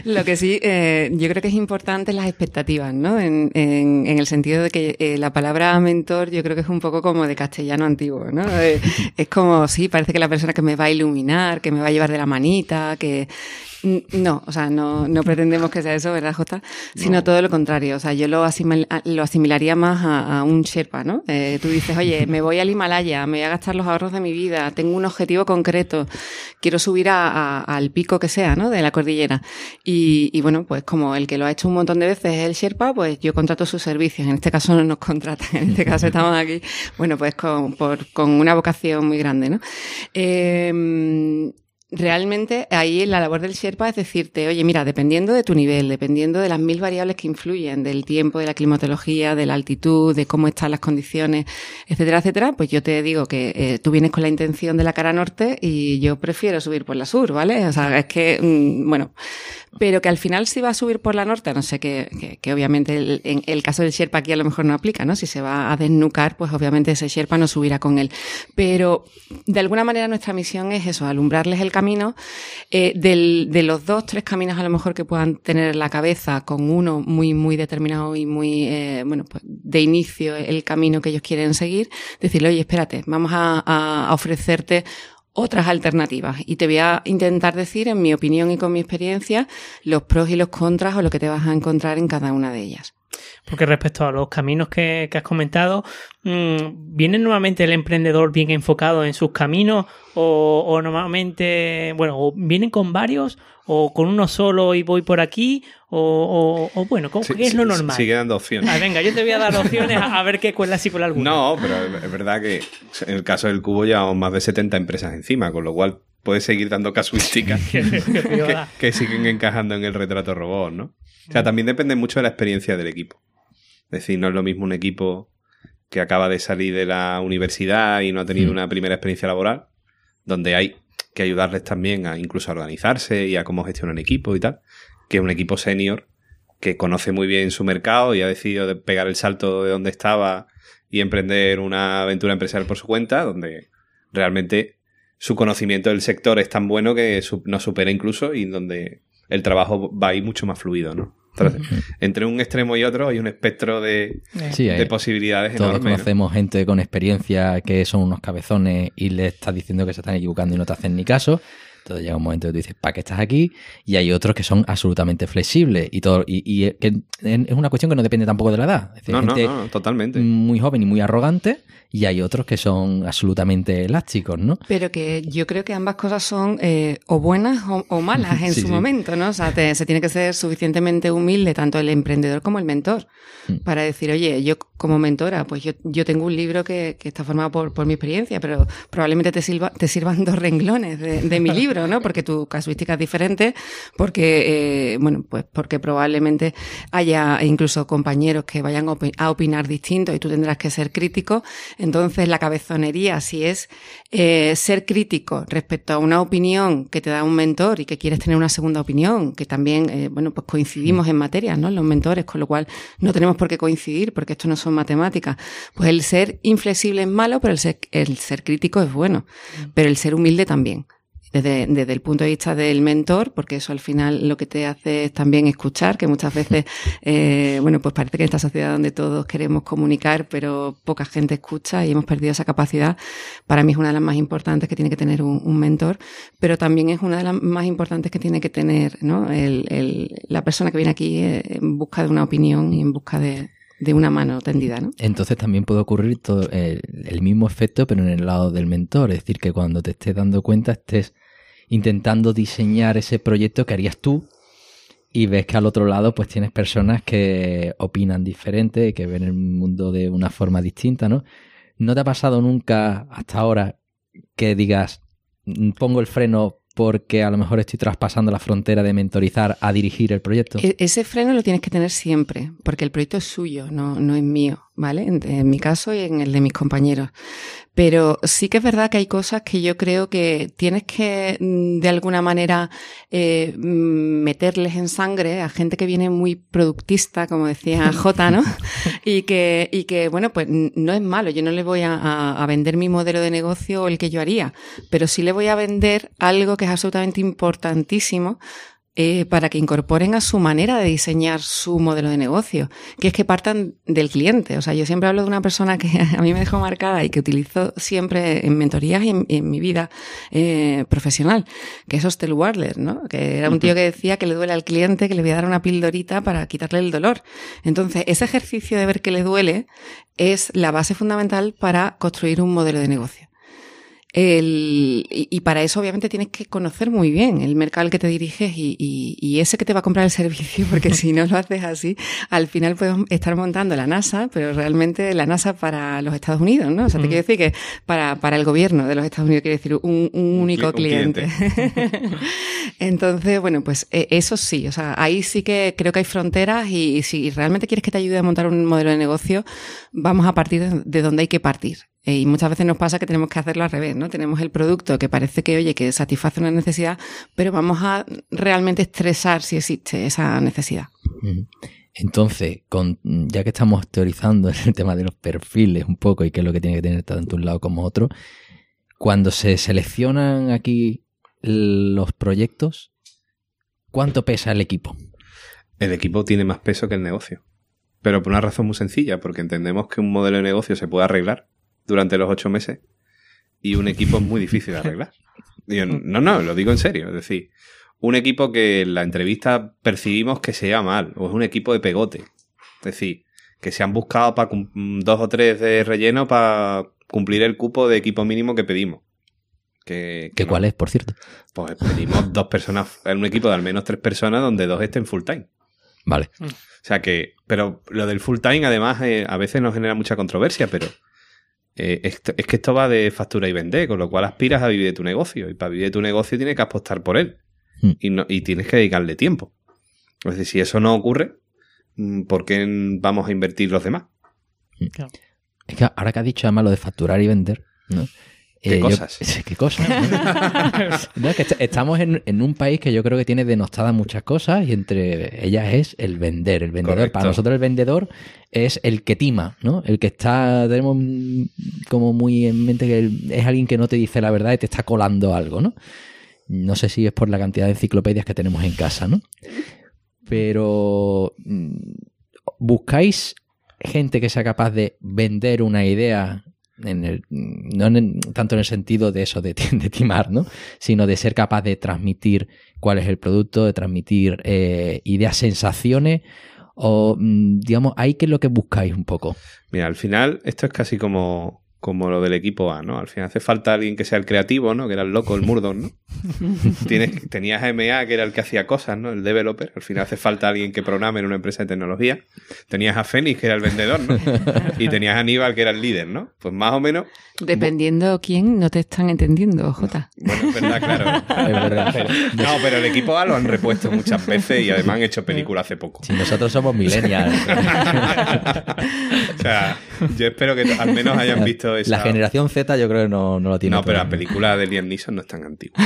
Lo que sí, eh, yo creo que es importante las expectativas, ¿no? En, en- en el sentido de que eh, la palabra mentor yo creo que es un poco como de castellano antiguo, ¿no? Eh, es como, sí, parece que la persona que me va a iluminar, que me va a llevar de la manita, que... No, o sea, no, no pretendemos que sea eso, ¿verdad, Jota? Sino todo lo contrario. O sea, yo lo, asimil- lo asimilaría más a, a un Sherpa, ¿no? Eh, tú dices, oye, me voy al Himalaya, me voy a gastar los ahorros de mi vida, tengo un objetivo concreto, quiero subir a- a- al pico que sea, ¿no? De la cordillera. Y, y bueno, pues como el que lo ha hecho un montón de veces es el Sherpa, pues yo contrato sus servicios. En este caso no nos contratan, en este caso estamos aquí, bueno, pues con, por- con una vocación muy grande, ¿no? Eh, Realmente ahí la labor del Sherpa es decirte, oye, mira, dependiendo de tu nivel, dependiendo de las mil variables que influyen, del tiempo, de la climatología, de la altitud, de cómo están las condiciones, etcétera, etcétera, pues yo te digo que eh, tú vienes con la intención de la cara norte y yo prefiero subir por la sur, ¿vale? O sea, es que, mm, bueno, pero que al final si va a subir por la norte, no sé, que, que, obviamente el, en el caso del Sherpa aquí a lo mejor no aplica, ¿no? Si se va a desnucar, pues obviamente ese Sherpa no subirá con él. Pero de alguna manera nuestra misión es eso, alumbrarles el camino eh, del- de los dos, tres caminos a lo mejor que puedan tener en la cabeza, con uno muy, muy determinado y muy, eh, bueno, pues de inicio el camino que ellos quieren seguir, decirle, oye, espérate, vamos a ofrecerte otras alternativas y te voy a intentar decir, en mi opinión y con mi experiencia, los pros y los contras o lo que te vas a encontrar en cada una de ellas. Porque respecto a los caminos que, que has comentado, mm, ¿viene normalmente el emprendedor bien enfocado en sus caminos? O, o normalmente, bueno, o vienen con varios, o con uno solo y voy por aquí, o, o- o bueno, ¿cómo- Sí, ¿qué es lo normal? Sigue dando opciones. Ah, venga, yo te voy a dar opciones a, a ver qué cuela si cuela alguna. No, pero es verdad que en el caso del cubo llevamos más de 70 empresas encima, con lo cual puedes seguir dando casuísticas que, que siguen encajando en el retrato robot, ¿no? O sea, también depende mucho de la experiencia del equipo. Es decir, no es lo mismo un equipo que acaba de salir de la universidad y no ha tenido Mm. una primera experiencia laboral, donde hay que ayudarles también a incluso a organizarse y a cómo gestionar equipo y tal, que un equipo senior que conoce muy bien su mercado y ha decidido de pegar el salto de donde estaba y emprender una aventura empresarial por su cuenta, donde realmente su conocimiento del sector es tan bueno que nos supera incluso y donde el trabajo va a ir mucho más fluido, ¿no? Entonces, entre un extremo y otro hay un espectro de, Sí, de posibilidades todos enormes. ¿no? conocemos gente con experiencia que son unos cabezones y le estás diciendo que se están equivocando y no te hacen ni caso. Entonces llega un momento que tú dices, ¿para qué estás aquí? Y hay otros que son absolutamente flexibles y todo y, y, que es una cuestión que no depende tampoco de la edad. Es decir, No, no, gente no, totalmente. muy joven y muy arrogante y hay otros que son absolutamente elásticos, ¿no? Pero que yo creo que ambas cosas son eh, o buenas o, o malas en Sí, su sí. momento, ¿no? O sea, te- se tiene que ser suficientemente humilde tanto el emprendedor como el mentor Mm. para decir, oye, yo como mentora, pues yo, yo tengo un libro que, que está formado por, por mi experiencia, pero probablemente te, sirva, te sirvan dos renglones de, de mi libro, ¿no? Porque tu casuística es diferente, porque, eh, bueno, pues porque probablemente haya incluso compañeros que vayan a opi- a opinar distinto y tú tendrás que ser crítico. Entonces, la cabezonería, si es eh, ser crítico respecto a una opinión que te da un mentor y que quieres tener una segunda opinión, que también, eh, bueno, pues coincidimos en materias, ¿no? Los mentores, con lo cual no tenemos por qué coincidir porque esto no son matemáticas. Pues el ser inflexible es malo, pero el ser, el ser crítico es bueno. Pero el ser humilde también. Desde, desde el punto de vista del mentor, porque eso al final lo que te hace es también escuchar, que muchas veces, eh, bueno, pues parece que en esta sociedad donde todos queremos comunicar, pero poca gente escucha y hemos perdido esa capacidad, para mí es una de las más importantes que tiene que tener un, mentor, pero también es una de las más importantes que tiene que tener ¿no? el, el- la persona que viene aquí eh, en busca de una opinión y en busca de, de una mano tendida. ¿no? Entonces también puede ocurrir todo el, el mismo efecto, pero en el lado del mentor. Es decir, que cuando te estés dando cuenta, estés intentando diseñar ese proyecto que harías tú y ves que al otro lado pues tienes personas que opinan diferente, que ven el mundo de una forma distinta, ¿no? ¿No te ha pasado nunca hasta ahora que digas, "Mm, pongo el freno porque a lo mejor estoy traspasando la frontera de mentorizar a dirigir el proyecto? E- ese freno lo tienes que tener siempre, porque el proyecto es suyo, no, no es mío. ¿vale? En, en mi caso y en el de mis compañeros. Pero sí que es verdad que hay cosas que yo creo que tienes que, mm, de alguna manera, eh, mm, meterles en sangre a gente que viene muy productista, como decía J, ¿no? y que, y que, bueno, pues no es malo. Yo no le voy a vender mi modelo de negocio o el que yo haría, pero sí le voy a vender algo que es absolutamente importantísimo eh, para que incorporen a su manera de diseñar su modelo de negocio, que es que partan del cliente. O sea, yo siempre hablo de una persona que a mí me dejó marcada y que utilizo siempre en mentorías y en, en mi vida eh, profesional, que es Hostel Warler, ¿no? Que era un tío que decía que le duele al cliente, que le voy a dar una pildorita para quitarle el dolor. Entonces, ese ejercicio de ver que le duele es la base fundamental para construir un modelo de negocio. El, y, y para eso obviamente tienes que conocer muy bien el mercado al que te diriges y, y- y ese que te va a comprar el servicio, porque si no lo haces así, al final puedes estar montando la NASA, pero realmente la NASA para los Estados Unidos, ¿no? O sea, te quiero decir que para, para el gobierno de los Estados Unidos, quiere decir un, un único un cliente. cliente. Entonces, bueno, pues eh, eso sí, o sea, ahí sí que creo que hay fronteras y, si realmente quieres que te ayude a montar un modelo de negocio, vamos a partir de donde hay que partir. Eh, y muchas veces nos pasa que tenemos que hacerlo al revés, ¿no? Tenemos el producto que parece que, oye, que satisface una necesidad, pero vamos a realmente estresar si existe esa necesidad. Entonces, con, ya que estamos teorizando en el tema de los perfiles un poco y qué es lo que tiene que tener tanto un lado como otro, cuando se seleccionan aquí los proyectos, ¿cuánto pesa el equipo? El equipo tiene más peso que el negocio. Pero por una razón muy sencilla, porque entendemos que un modelo de negocio se puede arreglar durante los ocho meses y un equipo es muy difícil de arreglar. Digo, no, no, lo digo en serio. Es decir, un equipo que en la entrevista percibimos que se lleva mal, o es un equipo de pegote. Es decir, que se han buscado para dos o tres de relleno para cumplir el cupo de equipo mínimo que pedimos. Que, ¿Qué no. cuál es, por cierto? Pues pedimos dos personas, en un equipo de al menos tres personas donde dos estén full time. Vale. O sea que, pero lo del full time además eh, a veces nos genera mucha controversia, pero eh, esto- es que esto va de factura y vender, con lo cual aspiras a vivir de tu negocio y para vivir de tu negocio tienes que apostar por él Hmm. y, no, y tienes que dedicarle tiempo. Es decir, si eso no ocurre, mm, ¿por qué vamos a invertir los demás? Es que ahora que has dicho además lo de facturar y vender, ¿no? ¿Qué yo- cosas? ¿Qué cosas? ¿no? No, es que est- estamos en, en un país que yo creo que tiene denostadas muchas cosas y entre ellas es el vender. El vendedor, Correcto. para nosotros el vendedor es el que tima, ¿no? El que está, tenemos como muy en mente que es alguien que no te dice la verdad y te está colando algo, ¿no? No sé si es por la cantidad de enciclopedias que tenemos en casa, ¿no? Pero mm, buscáis gente que sea capaz de vender una idea en el, no en tanto en el sentido de eso, de, de timar, ¿no? Sino de ser capaz de transmitir cuál es el producto, de transmitir eh, ideas, sensaciones, o mm, digamos, ahí que es lo que buscáis un poco. Mira, al final esto es casi como, como lo del equipo A, ¿no? Al final hace falta alguien que sea el creativo, ¿no? Que era el loco, el Murdoch, ¿no? Tienes, tenías a MA, que era el que hacía cosas, ¿no? El developer. Al final hace falta alguien que programe en una empresa de tecnología. Tenías a Fénix, que era el vendedor, ¿no? Y tenías a Aníbal, que era el líder, ¿no? Pues más o menos... Dependiendo quién no te están entendiendo, Jota. Bueno, es verdad, claro. Es verdad. Pero- no, pero el equipo A lo han repuesto muchas veces y además han hecho película hace poco. Si nosotros somos millennials, o sea, yo espero que al menos hayan visto esa... la generación Z yo creo que no, no lo tiene. No, pero la película de Liam Neeson no es tan antigua.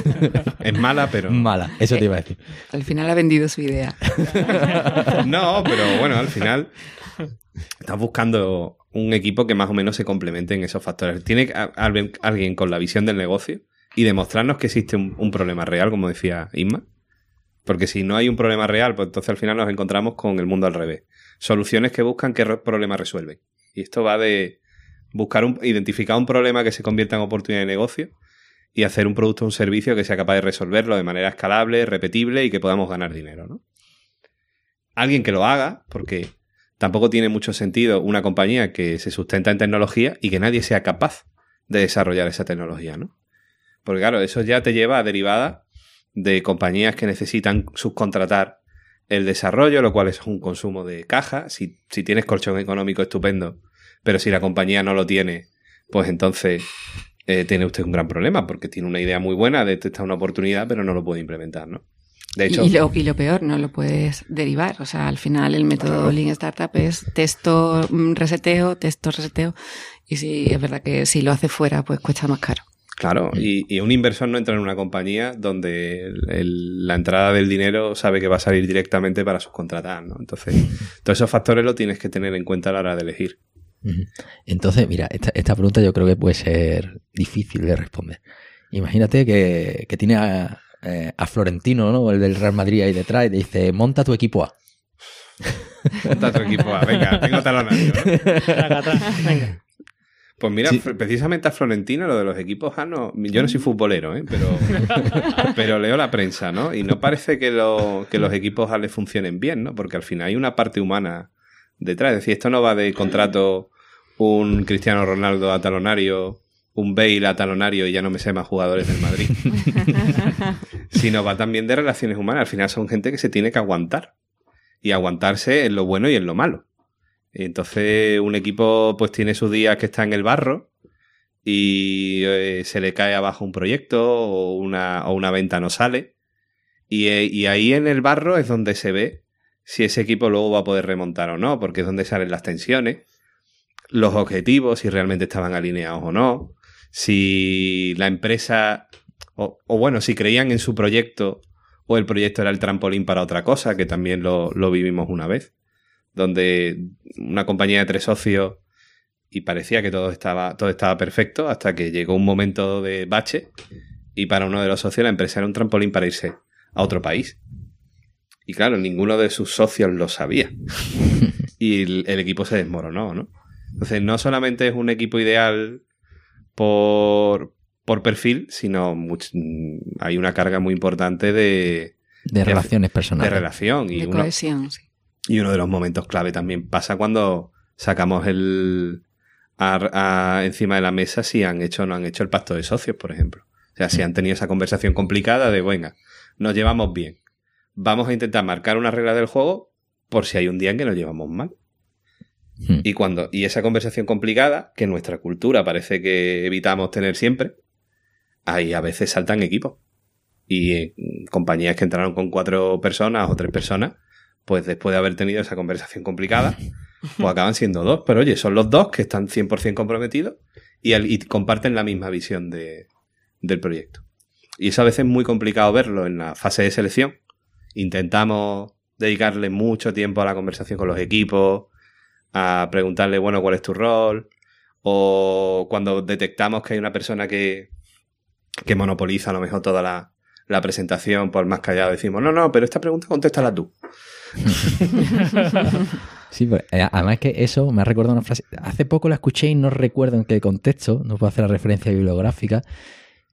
es mala, pero... Mala, eso te iba a decir. Al final ha vendido su idea. No, pero bueno, al final estás buscando un equipo que más o menos se complemente en esos factores. Tiene que- alguien con la visión del negocio y demostrarnos que existe un, un problema real, como decía Isma. Porque si no hay un problema real, pues entonces al final nos encontramos con el mundo al revés. Soluciones que buscan qué re- problema resuelven. Y esto va de buscar un, identificar un problema que se convierta en oportunidad de negocio y hacer un producto o un servicio que sea capaz de resolverlo de manera escalable, repetible y que podamos ganar dinero, ¿no? Alguien que lo haga, porque tampoco tiene mucho sentido una compañía que se sustenta en tecnología y que nadie sea capaz de desarrollar esa tecnología, ¿no? Porque claro, eso ya te lleva a derivada de compañías que necesitan subcontratar el desarrollo, lo cual es un consumo de caja. Si, si tienes colchón económico, estupendo. Pero si la compañía no lo tiene, pues entonces eh, tiene usted un gran problema, porque tiene una idea muy buena de esta es una oportunidad, pero no lo puede implementar, ¿no? De hecho, y, lo, y lo peor, no lo puedes derivar. O sea, al final el método Lean Startup es texto, mm, reseteo, texto, reseteo. Y si es verdad que si lo hace fuera, pues cuesta más caro. Claro, y, y un inversor no entra en una compañía donde el- el- la entrada del dinero sabe que va a salir directamente para subcontratar, ¿no? Entonces, todos esos factores lo tienes que tener en cuenta a la hora de elegir. Entonces, mira, esta, esta pregunta yo creo que puede ser difícil de responder. Imagínate que, que tiene a, eh, a Florentino, ¿no? El del Real Madrid ahí detrás y te dice, monta tu equipo A. Monta tu equipo A, venga, tengo talonario. venga. Pues mira, Sí. precisamente a Florentino lo de los equipos A no, yo no soy futbolero, ¿eh? pero, pero leo la prensa, ¿no? Y no parece que, lo- que los equipos A le funcionen bien, ¿no? Porque al final hay una parte humana detrás. Es decir, esto no va de contrato un Cristiano Ronaldo a talonario, un Bale a talonario y ya no me sé más jugadores del Madrid. sino va también de relaciones humanas. Al final son gente que se tiene que aguantar. Y aguantarse en lo bueno y en lo malo. Entonces, un equipo pues tiene sus días que está en el barro y eh, se le cae abajo un proyecto o una, o una venta no sale. Y, eh, y ahí en el barro es donde se ve si ese equipo luego va a poder remontar o no, porque es donde salen las tensiones, los objetivos, si realmente estaban alineados o no, si la empresa, o, o bueno, si creían en su proyecto o el proyecto era el trampolín para otra cosa, que también lo, lo vivimos una vez donde una compañía de tres socios y parecía que todo estaba, todo estaba perfecto hasta que llegó un momento de bache y para uno de los socios la empresa era un trampolín para irse a otro país. Y claro, ninguno de sus socios lo sabía. y el, el equipo se desmoronó, ¿no? Entonces, no solamente es un equipo ideal por, por perfil, sino much- hay una carga muy importante de, De De- relaciones de personales. relación. Y de uno- cohesión, sí. y uno de los momentos clave también pasa cuando sacamos el a- a- encima de la mesa si han hecho o no han hecho el pacto de socios, por ejemplo. O sea, si han tenido esa conversación complicada de, venga, nos llevamos bien. Vamos a intentar marcar una regla del juego por si hay un día en que nos llevamos mal. Hmm. Y cuando y esa conversación complicada, que en nuestra cultura parece que evitamos tener siempre, ahí a veces saltan equipos. Y eh, compañías que entraron con cuatro personas o tres personas, pues después de haber tenido esa conversación complicada, pues acaban siendo dos. Pero oye, son los dos que están 100% comprometidos y, al- y comparten la misma visión de- del proyecto. Y eso a veces es muy complicado verlo en la fase de selección. Intentamos dedicarle mucho tiempo a la conversación con los equipos, a preguntarle, bueno, ¿cuál es tu rol? O cuando detectamos que hay una persona que, que monopoliza a lo mejor toda la, la presentación, por más callado decimos, no, no, pero esta pregunta contéstala tú. Sí, pero, eh, además que eso me ha recordado una frase. Hace poco la escuché y no recuerdo en qué contexto, no puedo hacer la referencia bibliográfica,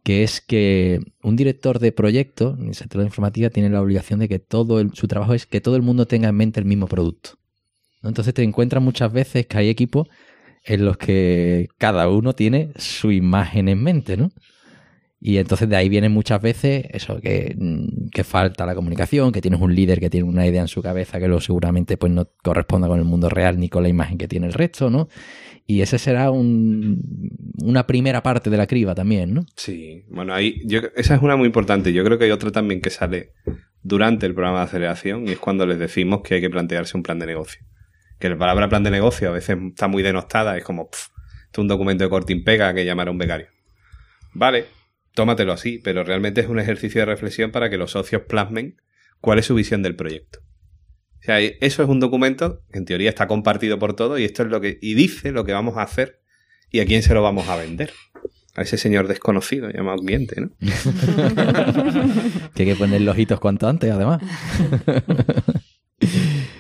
que es que un director de proyecto en el sector de informática tiene la obligación de que todo el- su trabajo es que todo el mundo tenga en mente el mismo producto. Entonces te encuentras muchas veces que hay equipos en los que cada uno tiene su imagen en mente, ¿no? Y entonces de ahí viene muchas veces eso, que, mm, falta la comunicación, que tienes un líder que tiene una idea en su cabeza que luego seguramente pues no corresponda con el mundo real ni con la imagen que tiene el resto, ¿no? Y ese será un, una primera parte de la criba también, ¿no? Sí, bueno, ahí yo, esa es una muy importante. Yo creo que hay otra también que sale durante el programa de aceleración y es cuando les decimos que hay que plantearse un plan de negocio. Que la palabra plan de negocio a veces está muy denostada, es como, pff, esto es un documento de cortín pega que llamar a un becario. Vale, tómatelo así, pero realmente es un ejercicio de reflexión para que los socios plasmen cuál es su visión del proyecto. O sea, eso es un documento que en teoría está compartido por todos y esto es lo que y dice lo que vamos a hacer y a quién se lo vamos a vender. A ese señor desconocido llamado cliente, ¿no? Que hay que poner los hitos cuanto antes, además.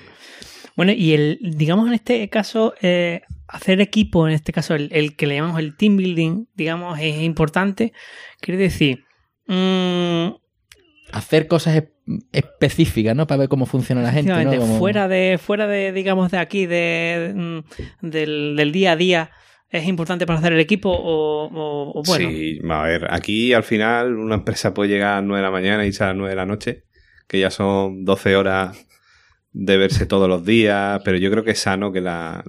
Bueno, y el, digamos en este caso, eh, hacer equipo, en este caso el, el que le llamamos el team building, digamos, es importante. Quiere decir, mm, Hacer cosas es- específicas, ¿no? Para ver cómo funciona la gente, ¿no? efectivamente, Como- fuera de, fuera de, digamos, de aquí, de, mm, del, del día a día, es importante para hacer el equipo o, o- o bueno. Sí, a ver, aquí al final una empresa puede llegar a las 9 de la mañana y irse a las 9 de la noche, que ya son 12 horas de verse todos los días, pero yo creo que es sano que la,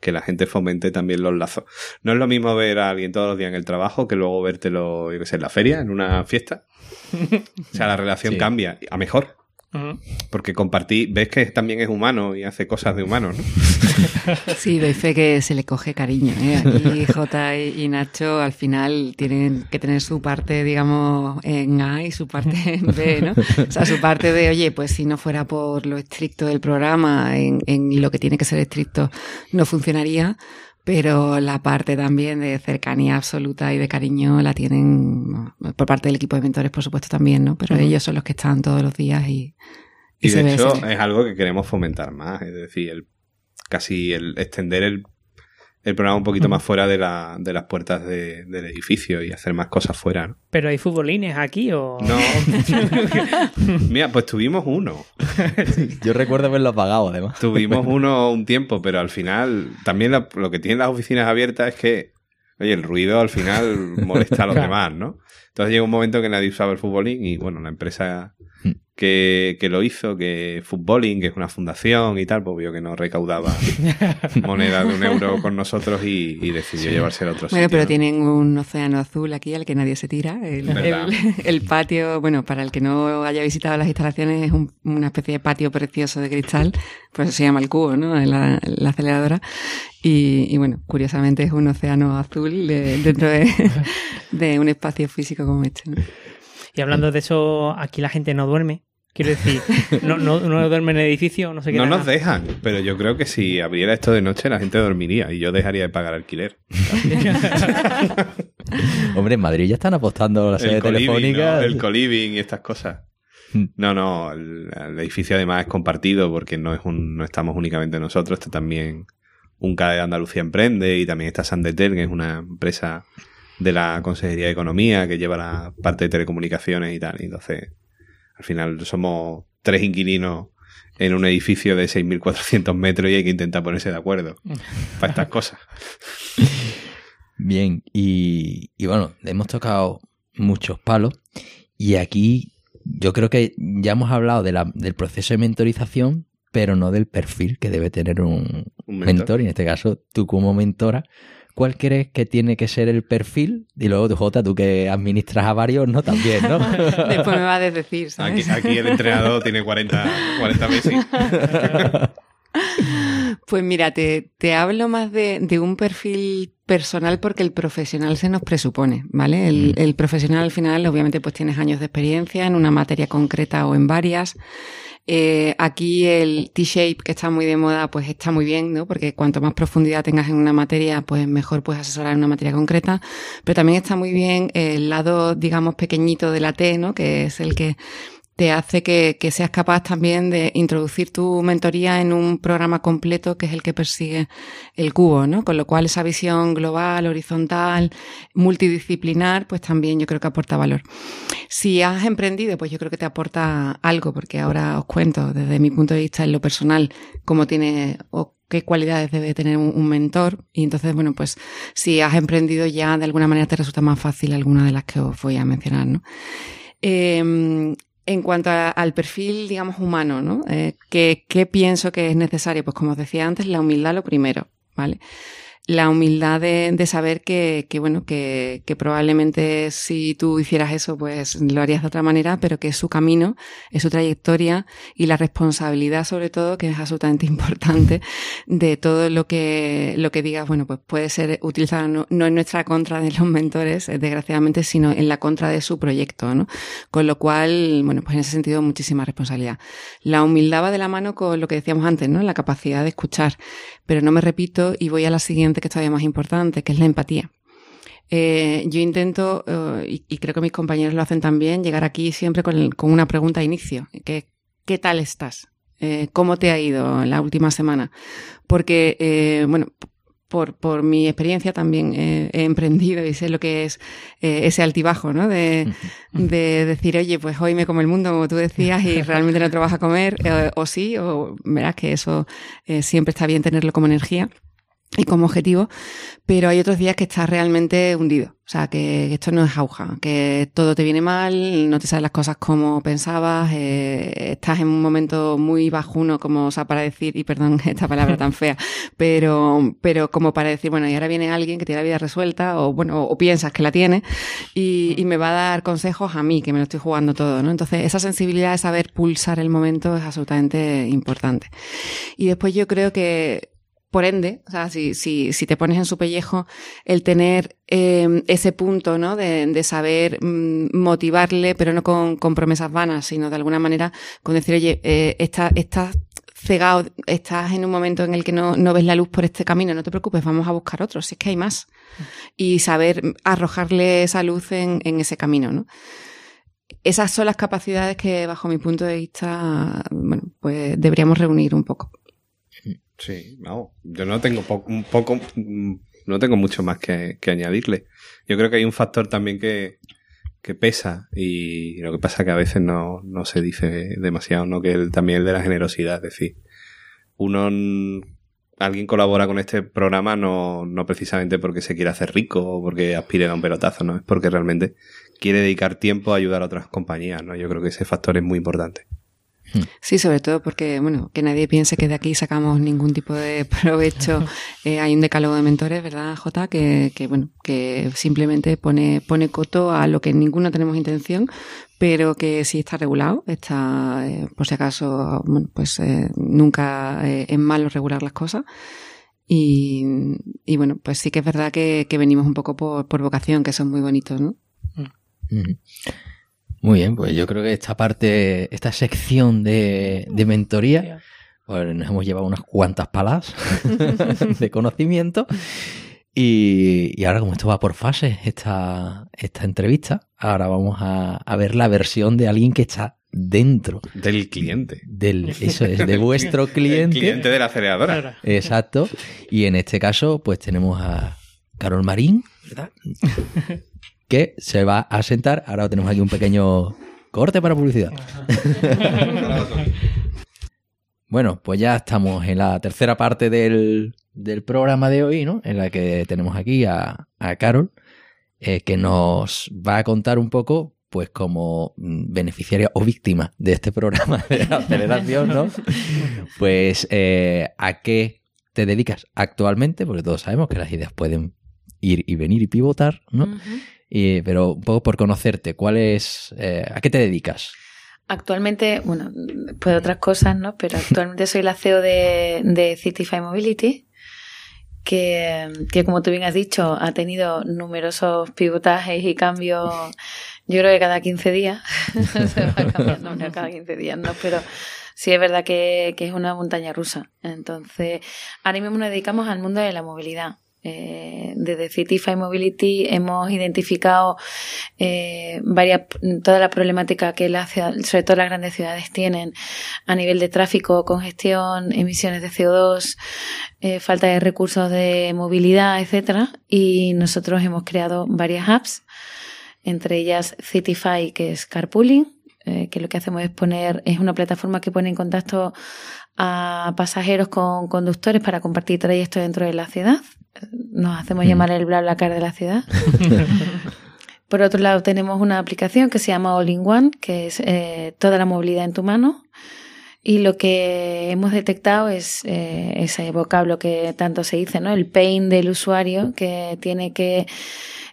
que la gente fomente también los lazos. No es lo mismo ver a alguien todos los días en el trabajo que luego vértelo, yo qué sé, en la feria, en una fiesta. O sea, la relación Sí. cambia a mejor. Porque compartir, ves que también es humano y hace cosas de humano, ¿no? Sí, doy fe que se le coge cariño. ¿eh? Aquí J y y Nacho al final tienen que tener su parte, digamos, en A y su parte en B, ¿no? O sea, su parte de, oye, pues si no fuera por lo estricto del programa, en, en lo que tiene que ser estricto, no funcionaría. Pero la parte también de cercanía absoluta y de cariño la tienen por parte del equipo de mentores, por supuesto, también, ¿no? Pero ellos son los que están todos los días y, Y, se de hecho es algo que queremos fomentar más, es decir, el, casi el extender el, el programa un poquito más fuera de, la, de las puertas de- del edificio y hacer más cosas fuera, ¿no? ¿Pero hay futbolines aquí o...? No. Mira, pues tuvimos uno. Yo recuerdo haberlo apagado, además. Tuvimos uno un tiempo, pero al final también la- lo que tienen las oficinas abiertas es que, oye, el ruido al final molesta a los Claro. demás, ¿no? Entonces llega un momento que nadie usaba el futbolín y bueno, la empresa. Que, que lo hizo, que Futbolín, que es una fundación y tal, pues vio que no recaudaba moneda de un euro con nosotros y, y decidió llevarse al otro Bueno, sitio, pero ¿no? tienen un océano azul aquí al que nadie se tira. El, Verdad. el- el patio, bueno, para el que no haya visitado las instalaciones, es un- una especie de patio precioso de cristal, pues se llama el cubo, ¿no? La, la aceleradora. Y, y bueno, curiosamente es un océano azul de- dentro de, de un espacio físico como este. ¿no? Y hablando de eso, aquí la gente no duerme. Quiero decir, no, no, no duerme en el edificio, no se queda No nos nada. dejan, pero yo creo que si abriera esto de noche la gente dormiría y yo dejaría de pagar alquiler. Hombre, en Madrid ya están apostando la sede telefónica. ¿no? el coliving y estas cosas. Mm. No, no, el, el edificio además es compartido porque no es un, no estamos únicamente nosotros, está también un CAE de Andalucía Emprende y también está Sandetel, que es una empresa de la Consejería de Economía que lleva la parte de telecomunicaciones y tal. Y entonces, al final somos tres inquilinos en un edificio de 6.400 metros y hay que intentar ponerse de acuerdo para estas cosas. Bien, y, y bueno, hemos tocado muchos palos y aquí yo creo que ya hemos hablado de la- del proceso de mentorización, pero no del perfil que debe tener un, Un mentor. mentor. y en este caso tú como mentora. ¿Cuál crees que tiene que ser el perfil? Y luego tú, Jota, tú que administras a varios, ¿no? También, ¿no? Después me va a desdecir, Aquí, aquí el entrenador tiene 40, 40 meses. Pues mira, te, te hablo más de, de un perfil personal porque el profesional se nos presupone, ¿vale? El, el profesional al final, obviamente, pues tienes años de experiencia en una materia concreta o en varias. Eh, aquí el T-shape, que está muy de moda, pues está muy bien, ¿no? Porque cuanto más profundidad tengas en una materia, pues mejor puedes asesorar en una materia concreta. Pero también está muy bien el lado, digamos, pequeñito de la T, ¿no? Que es el que te hace que, que seas capaz también de introducir tu mentoría en un programa completo que es el que persigue el cubo, ¿no? Con lo cual esa visión global, horizontal, multidisciplinar, pues también yo creo que aporta valor. Si has emprendido, pues yo creo que te aporta algo, porque ahora os cuento desde mi punto de vista en lo personal cómo tiene o qué cualidades debe tener un, mentor. Y entonces, bueno, pues si has emprendido ya de alguna manera te resulta más fácil alguna de las que os voy a mencionar, ¿no? Eh, en cuanto a- al perfil, digamos, humano, ¿no? Eh, ¿qué, ¿Qué pienso que es necesario? Pues como os decía antes, la humildad lo primero, ¿vale? La humildad de, de saber que, que bueno, que, que probablemente si tú hicieras eso, pues lo harías de otra manera, pero que es su camino, es su trayectoria y la responsabilidad sobre todo, que es absolutamente importante, de todo lo que, lo que digas, bueno, pues puede ser utilizado no, no en nuestra contra de los mentores, eh, desgraciadamente, sino en la contra de su proyecto, ¿no? Con lo cual, bueno, pues en ese sentido muchísima responsabilidad. La humildad va de la mano con lo que decíamos antes, ¿no? La capacidad de escuchar. Pero no me repito y voy a la siguiente que es todavía más importante, que es la empatía. Eh, yo intento, eh, y, creo que mis compañeros lo hacen también, llegar aquí siempre con, una pregunta de inicio, que ¿qué tal estás? Eh, ¿Cómo te ha ido la última semana? Porque, bueno, por, por mi experiencia también eh, he emprendido y sé lo que es eh, ese altibajo, ¿no? De, de decir, oye, pues hoy me como el mundo, como tú decías, y realmente no te lo vas a comer, eh, o sí, o verás que eso eh, siempre está bien tenerlo como energía. Y como objetivo, pero hay otros días que estás realmente hundido. O sea, que esto no es auja, que todo te viene mal, no te salen las cosas como pensabas, eh, estás en un momento muy bajuno, como o sea, para decir, y perdón esta palabra tan fea, pero, pero como para decir, bueno, y ahora viene alguien que tiene la vida resuelta, o bueno, o piensas que la tiene, y me va a dar consejos a mí, que me lo estoy jugando todo, ¿no? Entonces, esa sensibilidad de saber pulsar el momento es absolutamente importante. Y después yo creo que por ende, o sea, si, si, si te pones en su pellejo, el tener eh, ese punto, ¿no? De, de saber mm, motivarle, pero no con, con, promesas vanas, sino de alguna manera con decir, oye, eh, estás está cegado, estás en un momento en el que no, no ves la luz por este camino, no te preocupes, vamos a buscar otro, si es que hay más. Y saber arrojarle esa luz en, en ese camino, ¿no? Esas son las capacidades que, bajo mi punto de vista, bueno, pues deberíamos reunir un poco. Sí, no, yo no tengo un poco, no tengo mucho más que, añadirle. Yo creo que hay un factor también que, pesa y lo que pasa que a veces no, no se dice demasiado, ¿no? Que el, también el de la generosidad, es decir, uno, alguien colabora con este programa no, no precisamente porque se quiera hacer rico o porque aspire a un pelotazo, ¿no? Es porque realmente quiere dedicar tiempo a ayudar a otras compañías, ¿no? Yo creo que ese factor es muy importante. Sí, sobre todo porque, bueno, que nadie piense que de aquí sacamos ningún tipo de provecho. Eh, hay un decálogo de mentores, ¿verdad, Jota? Que, que, bueno, que simplemente pone, pone coto a lo que ninguno tenemos intención, pero que sí está regulado, está, eh, por si acaso, bueno, pues eh, nunca eh, es malo regular las cosas. Y, y, bueno, pues sí que es verdad que, que venimos un poco por, por, vocación, que son muy bonitos, ¿no? Mm. Muy bien, pues yo creo que esta parte, esta sección de, de mentoría, pues nos hemos llevado unas cuantas palas de conocimiento. Y, y, ahora, como esto va por fases, esta, esta entrevista, ahora vamos a, a, ver la versión de alguien que está dentro. Del cliente. Del, eso es, de vuestro cliente. El cliente de la aceleradora. Exacto. Y en este caso, pues tenemos a Carol Marín, ¿verdad? Que se va a sentar. Ahora tenemos aquí un pequeño corte para publicidad. bueno, pues ya estamos en la tercera parte del, del, programa de hoy, ¿no? En la que tenemos aquí a, a Carol, eh, que nos va a contar un poco, pues como beneficiaria o víctima de este programa de aceleración, ¿no? Pues eh, a qué te dedicas actualmente, porque todos sabemos que las ideas pueden ir y venir y pivotar, ¿no? Uh -huh. Y, pero un poco por conocerte, ¿cuál es, eh, ¿a qué te dedicas? Actualmente, bueno, pues otras cosas, ¿no? Pero actualmente soy la CEO de, de Citify Mobility, que, que, como tú bien has dicho, ha tenido numerosos pivotajes y cambios, yo creo que cada 15 días, se va cambiando, no cada 15 días, ¿no? Pero sí es verdad que, que es una montaña rusa. Entonces, ahora mismo nos dedicamos al mundo de la movilidad. Eh, desde Citify Mobility hemos identificado eh, varias, toda la problemática que la ciudad, sobre todo las grandes ciudades tienen a nivel de tráfico, congestión, emisiones de CO2, eh, falta de recursos de movilidad, etcétera. Y nosotros hemos creado varias apps, entre ellas Citify, que es carpooling, eh, que lo que hacemos es poner, es una plataforma que pone en contacto a pasajeros con conductores para compartir trayectos dentro de la ciudad. Nos hacemos mm. llamar el BlaBlaCar de la ciudad. Por otro lado, tenemos una aplicación que se llama All in One, que es eh, toda la movilidad en tu mano. Y lo que hemos detectado es eh, ese vocablo que tanto se dice, ¿no? El pain del usuario que tiene que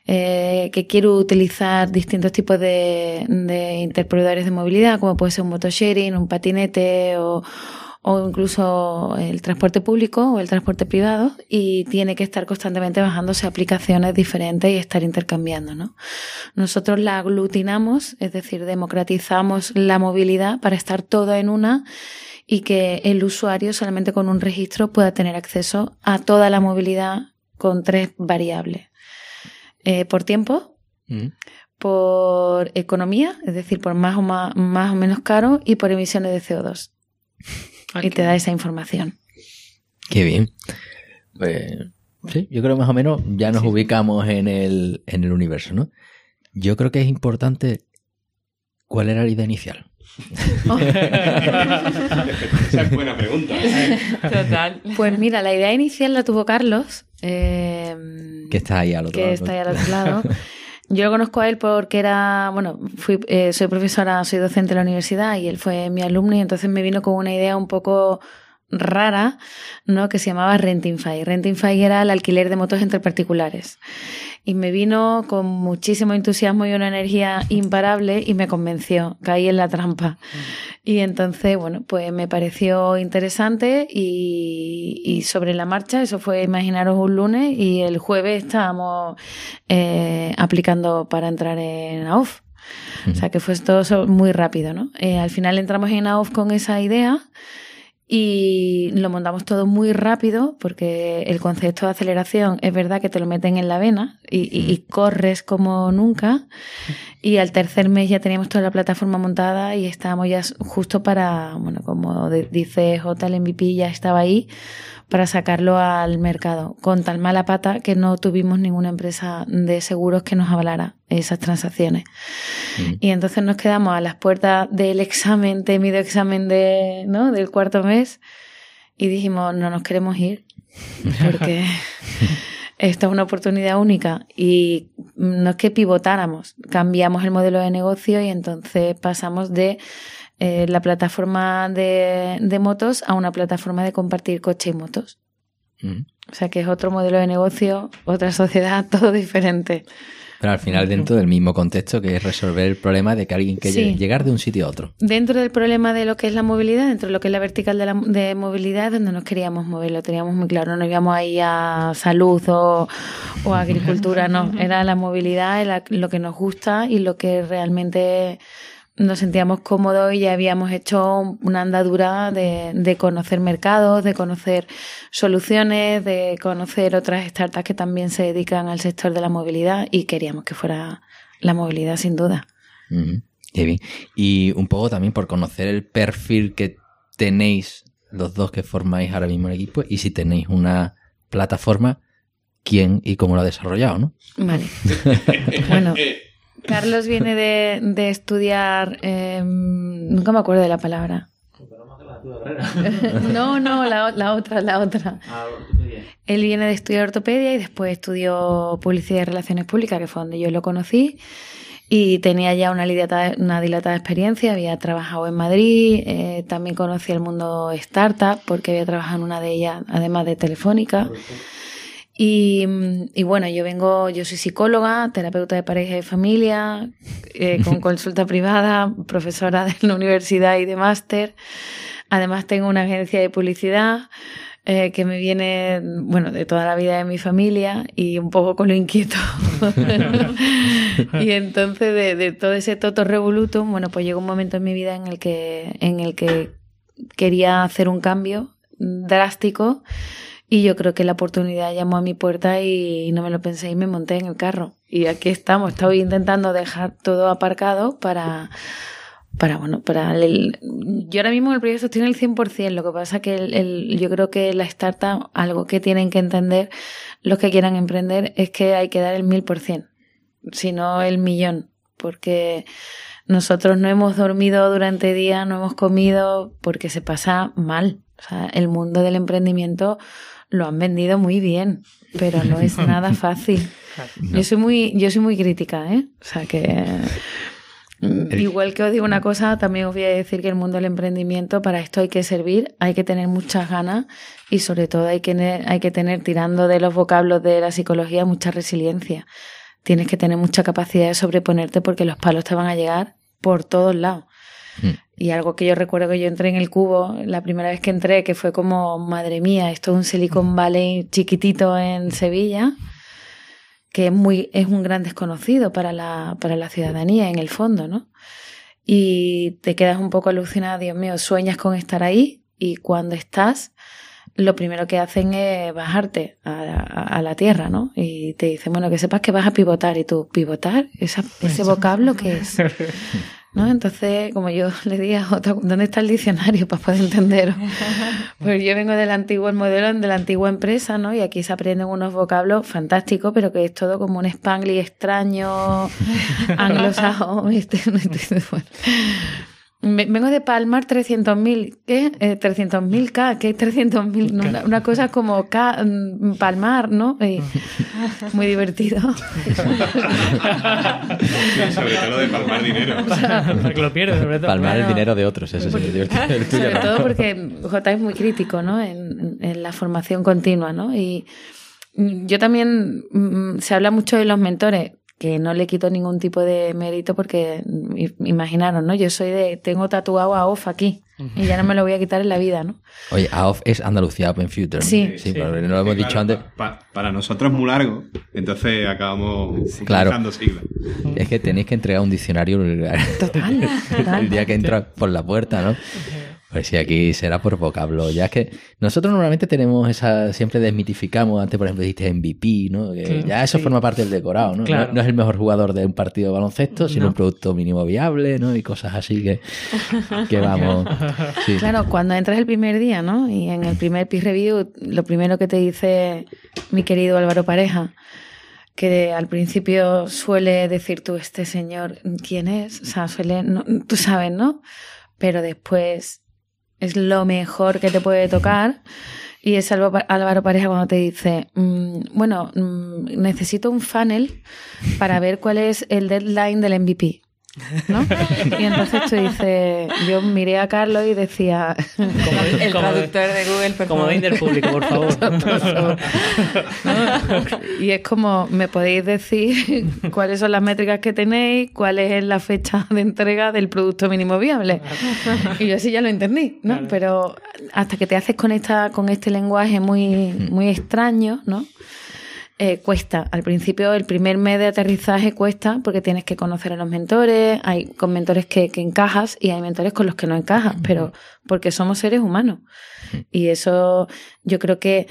eh, que quiere utilizar distintos tipos de, de interproveedores de movilidad, como puede ser un motosharing, un patinete o, o incluso el transporte público o el transporte privado y tiene que estar constantemente bajándose aplicaciones diferentes y estar intercambiando, ¿no? Nosotros la aglutinamos, es decir, democratizamos la movilidad para estar todo en una y que el usuario solamente con un registro pueda tener acceso a toda la movilidad con tres variables. Eh, por tiempo, mm. por economía, es decir, por más o, más, más o menos caro y por emisiones de CO2. Okay. Y te da esa información. Qué bien. Pues, sí, yo creo más o menos ya nos sí. ubicamos en el, en el universo, ¿no? Yo creo que es importante ¿Cuál era la idea inicial? Esa es buena pregunta. Total. Pues mira, la idea inicial la tuvo Carlos. eh, Que está ahí al otro que lado. está ahí al otro lado. Yo lo conozco a él porque era, bueno, fui, eh, soy profesora, soy docente en la universidad y él fue mi alumno y entonces me vino con una idea un poco rara, ¿no? Que se llamaba Rentingfy. Rentingfy era el alquiler de motos entre particulares. Y me vino con muchísimo entusiasmo y una energía imparable y me convenció, caí en la trampa. Y entonces, bueno, pues me pareció interesante y, y sobre la marcha, eso fue, imaginaros, un lunes y el jueves estábamos eh, aplicando para entrar en AOF. O sea que fue todo muy rápido, ¿no? Eh, al final entramos en AOF con esa idea y lo montamos todo muy rápido porque el concepto de aceleración es verdad que te lo meten en la vena y, y- y corres como nunca. Y al tercer mes ya teníamos toda la plataforma montada y estábamos ya justo para, bueno, como dice J, el MVP ya estaba ahí para sacarlo al mercado. Con tal mala pata que no tuvimos ninguna empresa de seguros que nos avalara esas transacciones. Y entonces nos quedamos a las puertas del examen, temido examen de, ¿no? del cuarto mes, y dijimos, no nos queremos ir, porque esta es una oportunidad única. Y no es que pivotáramos, cambiamos el modelo de negocio y entonces pasamos de eh, la plataforma de, de motos a una plataforma de compartir coche y motos. Mm. O sea que es otro modelo de negocio, otra sociedad, todo diferente. Pero al final dentro del mismo contexto que es resolver el problema de que alguien Sí. llegue- llegar de un sitio a otro. Dentro del problema de lo que es la movilidad, dentro de lo que es la vertical de, la, de movilidad, es donde nos queríamos mover, lo teníamos muy claro. No íbamos ahí a salud o, o a agricultura, no. Era la movilidad, era lo que nos gusta y lo que realmente nos sentíamos cómodos y ya habíamos hecho una andadura de, de conocer mercados, de conocer soluciones, de conocer otras startups que también se dedican al sector de la movilidad y queríamos que fuera la movilidad sin duda. Qué bien. Y un poco también por conocer el perfil que tenéis los dos que formáis ahora mismo el equipo y si tenéis una plataforma, quién y cómo lo ha desarrollado, ¿no? Vale. bueno, Carlos viene de, de estudiar. eh, nunca me acuerdo de la palabra. no, no, la, la otra, la otra. Él viene de estudiar ortopedia y después estudió publicidad y relaciones públicas, que fue donde yo lo conocí. Y tenía ya una dilatada, una dilatada experiencia, había trabajado en Madrid, eh, también conocía el mundo startup porque había trabajado en una de ellas, además de Telefónica. Y, y bueno, yo vengo, yo soy psicóloga, terapeuta de pareja y familia, eh, con consulta privada, profesora de la universidad y de máster. Además tengo una agencia de publicidad eh, que me viene, bueno, de toda la vida de mi familia y un poco con lo inquieto. y entonces de, de todo ese toto revolutum, bueno, pues llegó un momento en mi vida en el que, en el que quería hacer un cambio drástico y yo creo que la oportunidad llamó a mi puerta y no me lo pensé y me monté en el carro. Y aquí estamos, estoy intentando dejar todo aparcado para, para bueno, para el... Yo ahora mismo el proyecto en el 100%, lo que pasa que el, el- yo creo que la startup, algo que tienen que entender los que quieran emprender es que hay que dar el 1000%, si no el millón, porque nosotros no hemos dormido durante días, no hemos comido porque se pasa mal. O sea, el mundo del emprendimiento lo han vendido muy bien, pero no es nada fácil. Yo soy muy, yo soy muy crítica, ¿eh? O sea que mm, igual que os digo una cosa, también os voy a decir que el mundo del emprendimiento para esto hay que servir, hay que tener muchas ganas y sobre todo hay que tener, hay que tener tirando de los vocablos de la psicología mucha resiliencia. Tienes que tener mucha capacidad de sobreponerte porque los palos te van a llegar por todos lados. Y algo que yo recuerdo que yo entré en el cubo, la primera vez que entré, que fue como, madre mía, esto es un Silicon Valley chiquitito en Sevilla, que es, muy, es un gran desconocido para la, para la ciudadanía en el fondo, ¿no? Y te quedas un poco alucinada, Dios mío, sueñas con estar ahí y cuando estás, lo primero que hacen es bajarte a, a- a la tierra, ¿no? Y te dicen, bueno, que sepas que vas a pivotar y tú, ¿pivotar? ¿Esa- ¿Ese vocablo qué es? ¿no? Entonces, como yo le dije a Jota, ¿dónde está el diccionario para poder entenderos? Pues yo vengo del antiguo modelo, de la antigua empresa, ¿no? Y aquí se aprenden unos vocablos fantásticos, pero que es todo como un spanglish extraño, anglosajón, este, este, bueno. Vengo de palmar 300.000. ¿Qué? Eh, 300.000 K. ¿Qué es 300.000? No, una, una, cosa como K, mm, palmar, ¿no? Y muy divertido. sobre todo lo de palmar dinero. O sea, que lo pierdes, sobre todo. Palmar Bueno. el dinero de otros, eso sí es divertido. Sobre no. todo porque J es muy crítico, ¿no? En, en la formación continua, ¿no? Y yo también, mm, se habla mucho de los mentores, que no le quito ningún tipo de mérito porque, imaginaros, ¿no? Yo soy de, tengo tatuado a OFF aquí y ya no me lo voy a quitar en la vida, ¿no? Oye, AOF es Andalucía Open Future. Sí. sí, Sí. pero no lo hemos dicho claro, antes. pa- pa- para nosotros es muy largo, entonces acabamos Claro. siglas. Es que tenéis que entregar un diccionario el, Total, total. el día que entras por la puerta, ¿no? Pues sí, aquí será por vocablo. Ya es que nosotros normalmente tenemos esa, siempre desmitificamos, antes por ejemplo dijiste MVP, ¿no? Que ya eso sí. forma parte del decorado, ¿no? No- es el mejor jugador de un partido de baloncesto, sino No. un producto mínimo viable, ¿no? Y cosas así que, que vamos. sí. Claro, cuando entras el primer día, ¿no? Y en el primer peer review, lo primero que te dice mi querido Álvaro Pareja, que al principio suele decir tú, este señor, ¿quién es? O sea, suele, no- tú sabes, ¿no? Pero después es lo mejor que te puede tocar. Y es Álvaro Pareja cuando te dice, mm, bueno, mm, necesito un funnel para ver cuál es el deadline del MVP. ¿No? Y entonces tú dices, yo miré a Carlos y decía, Como, El como- traductor de Google, por como favor. de público, por favor. ¿no? Y es como, ¿me podéis decir cuáles son las métricas que tenéis? ¿Cuál es la fecha de entrega del producto mínimo viable? Y yo sí ya lo entendí, ¿no? Pero hasta que te haces con, esta, con este lenguaje muy, muy extraño, ¿no? Eh, cuesta. Al principio, el primer mes de aterrizaje cuesta porque tienes que conocer a los mentores. Hay con mentores que, que encajas y hay mentores con los que no encajas, pero porque somos seres humanos. Y eso yo creo que,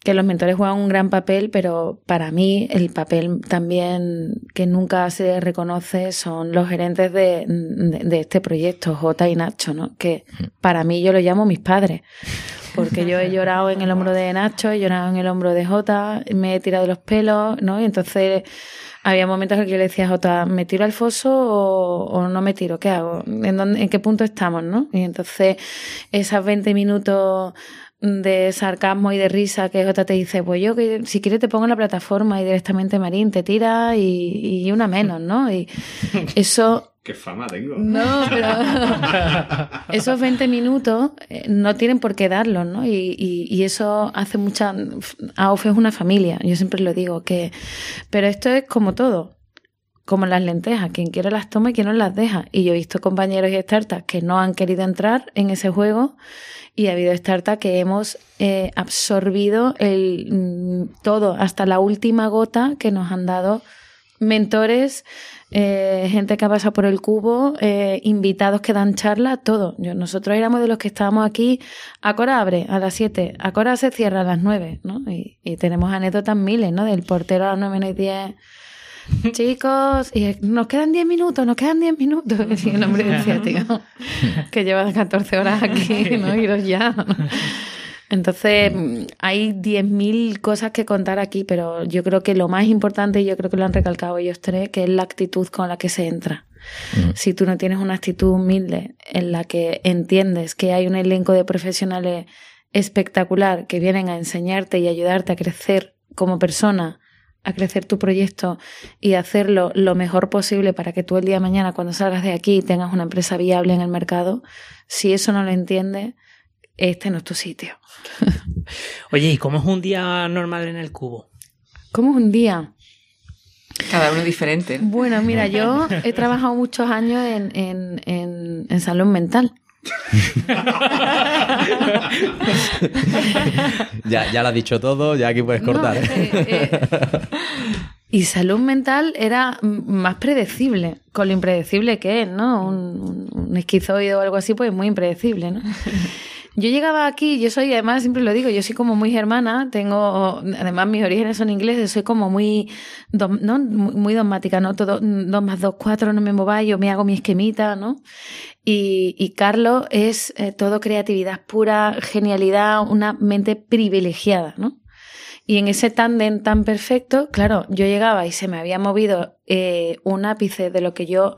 que los mentores juegan un gran papel, pero para mí el papel también que nunca se reconoce son los gerentes de, de, de este proyecto, J y Nacho, ¿no? Que para mí yo lo llamo mis padres. Porque yo he llorado en el hombro de Nacho, he llorado en el hombro de Jota, me he tirado los pelos, ¿no? Y entonces había momentos en que yo le decía a Jota, ¿me tiro al foso o, o no me tiro? ¿Qué hago? ¿En, dónde, ¿En qué punto estamos, no? Y entonces esas 20 minutos de sarcasmo y de risa que Jota te dice, pues yo que si quieres te pongo en la plataforma y directamente Marín te tira y, y una menos, ¿no? Y eso Qué fama tengo. no, pero esos 20 minutos eh, no tienen por qué darlos, ¿no? Y, y, y eso hace mucha... AOF es una familia, yo siempre lo digo, que... Pero esto es como todo, como las lentejas, quien quiere las toma y quien no las deja. Y yo he visto compañeros y startups que no han querido entrar en ese juego y ha habido startups que hemos eh, absorbido el, mm, todo, hasta la última gota que nos han dado mentores, eh, gente que ha pasado por el cubo, eh, invitados que dan charla, todo. Yo, nosotros éramos de los que estábamos aquí, Acora abre a las 7, Acora se cierra a las 9, ¿no? Y, y tenemos anécdotas miles, ¿no? Del portero a las 9 menos 10. Chicos, y nos quedan 10 minutos, nos quedan 10 minutos. Y el hombre decía, tío, que llevas 14 horas aquí, ¿no? Iros ya. ¿no? Entonces, mm, hay 10.000 cosas que contar aquí, pero yo creo que lo más importante, y yo creo que lo han recalcado ellos tres, que es la actitud con la que se entra. Si tú no tienes una actitud humilde en la que entiendes que hay un elenco de profesionales espectacular que vienen a enseñarte y ayudarte a crecer como persona, a crecer tu proyecto y hacerlo lo mejor posible para que tú el día de mañana cuando salgas de aquí tengas una empresa viable en el mercado, si eso no lo entiendes, este no es tu sitio. Oye, ¿y cómo es un día normal en el cubo? ¿Cómo es un día? Cada uno diferente. ¿no? Bueno, mira, yo he trabajado muchos años en, en, en, en salud mental. Ya, ya lo has dicho todo, ya aquí puedes cortar. No, ¿eh? eh, y salud mental era más predecible, con lo impredecible que es, ¿no? Un, un- un esquizoide o algo así, pues muy impredecible, ¿no? Yo llegaba aquí, yo soy, además siempre lo digo, yo soy como muy germana, tengo, además mis orígenes son ingleses, soy como muy, ¿no? muy dogmática, ¿no? Todo, dos más dos, cuatro, no me mováis, yo me hago mi esquemita, ¿no? Y, y Carlos es eh, todo creatividad pura, genialidad, una mente privilegiada, ¿no? Y en ese tándem tan perfecto, claro, yo llegaba y se me había movido eh, un ápice de lo que yo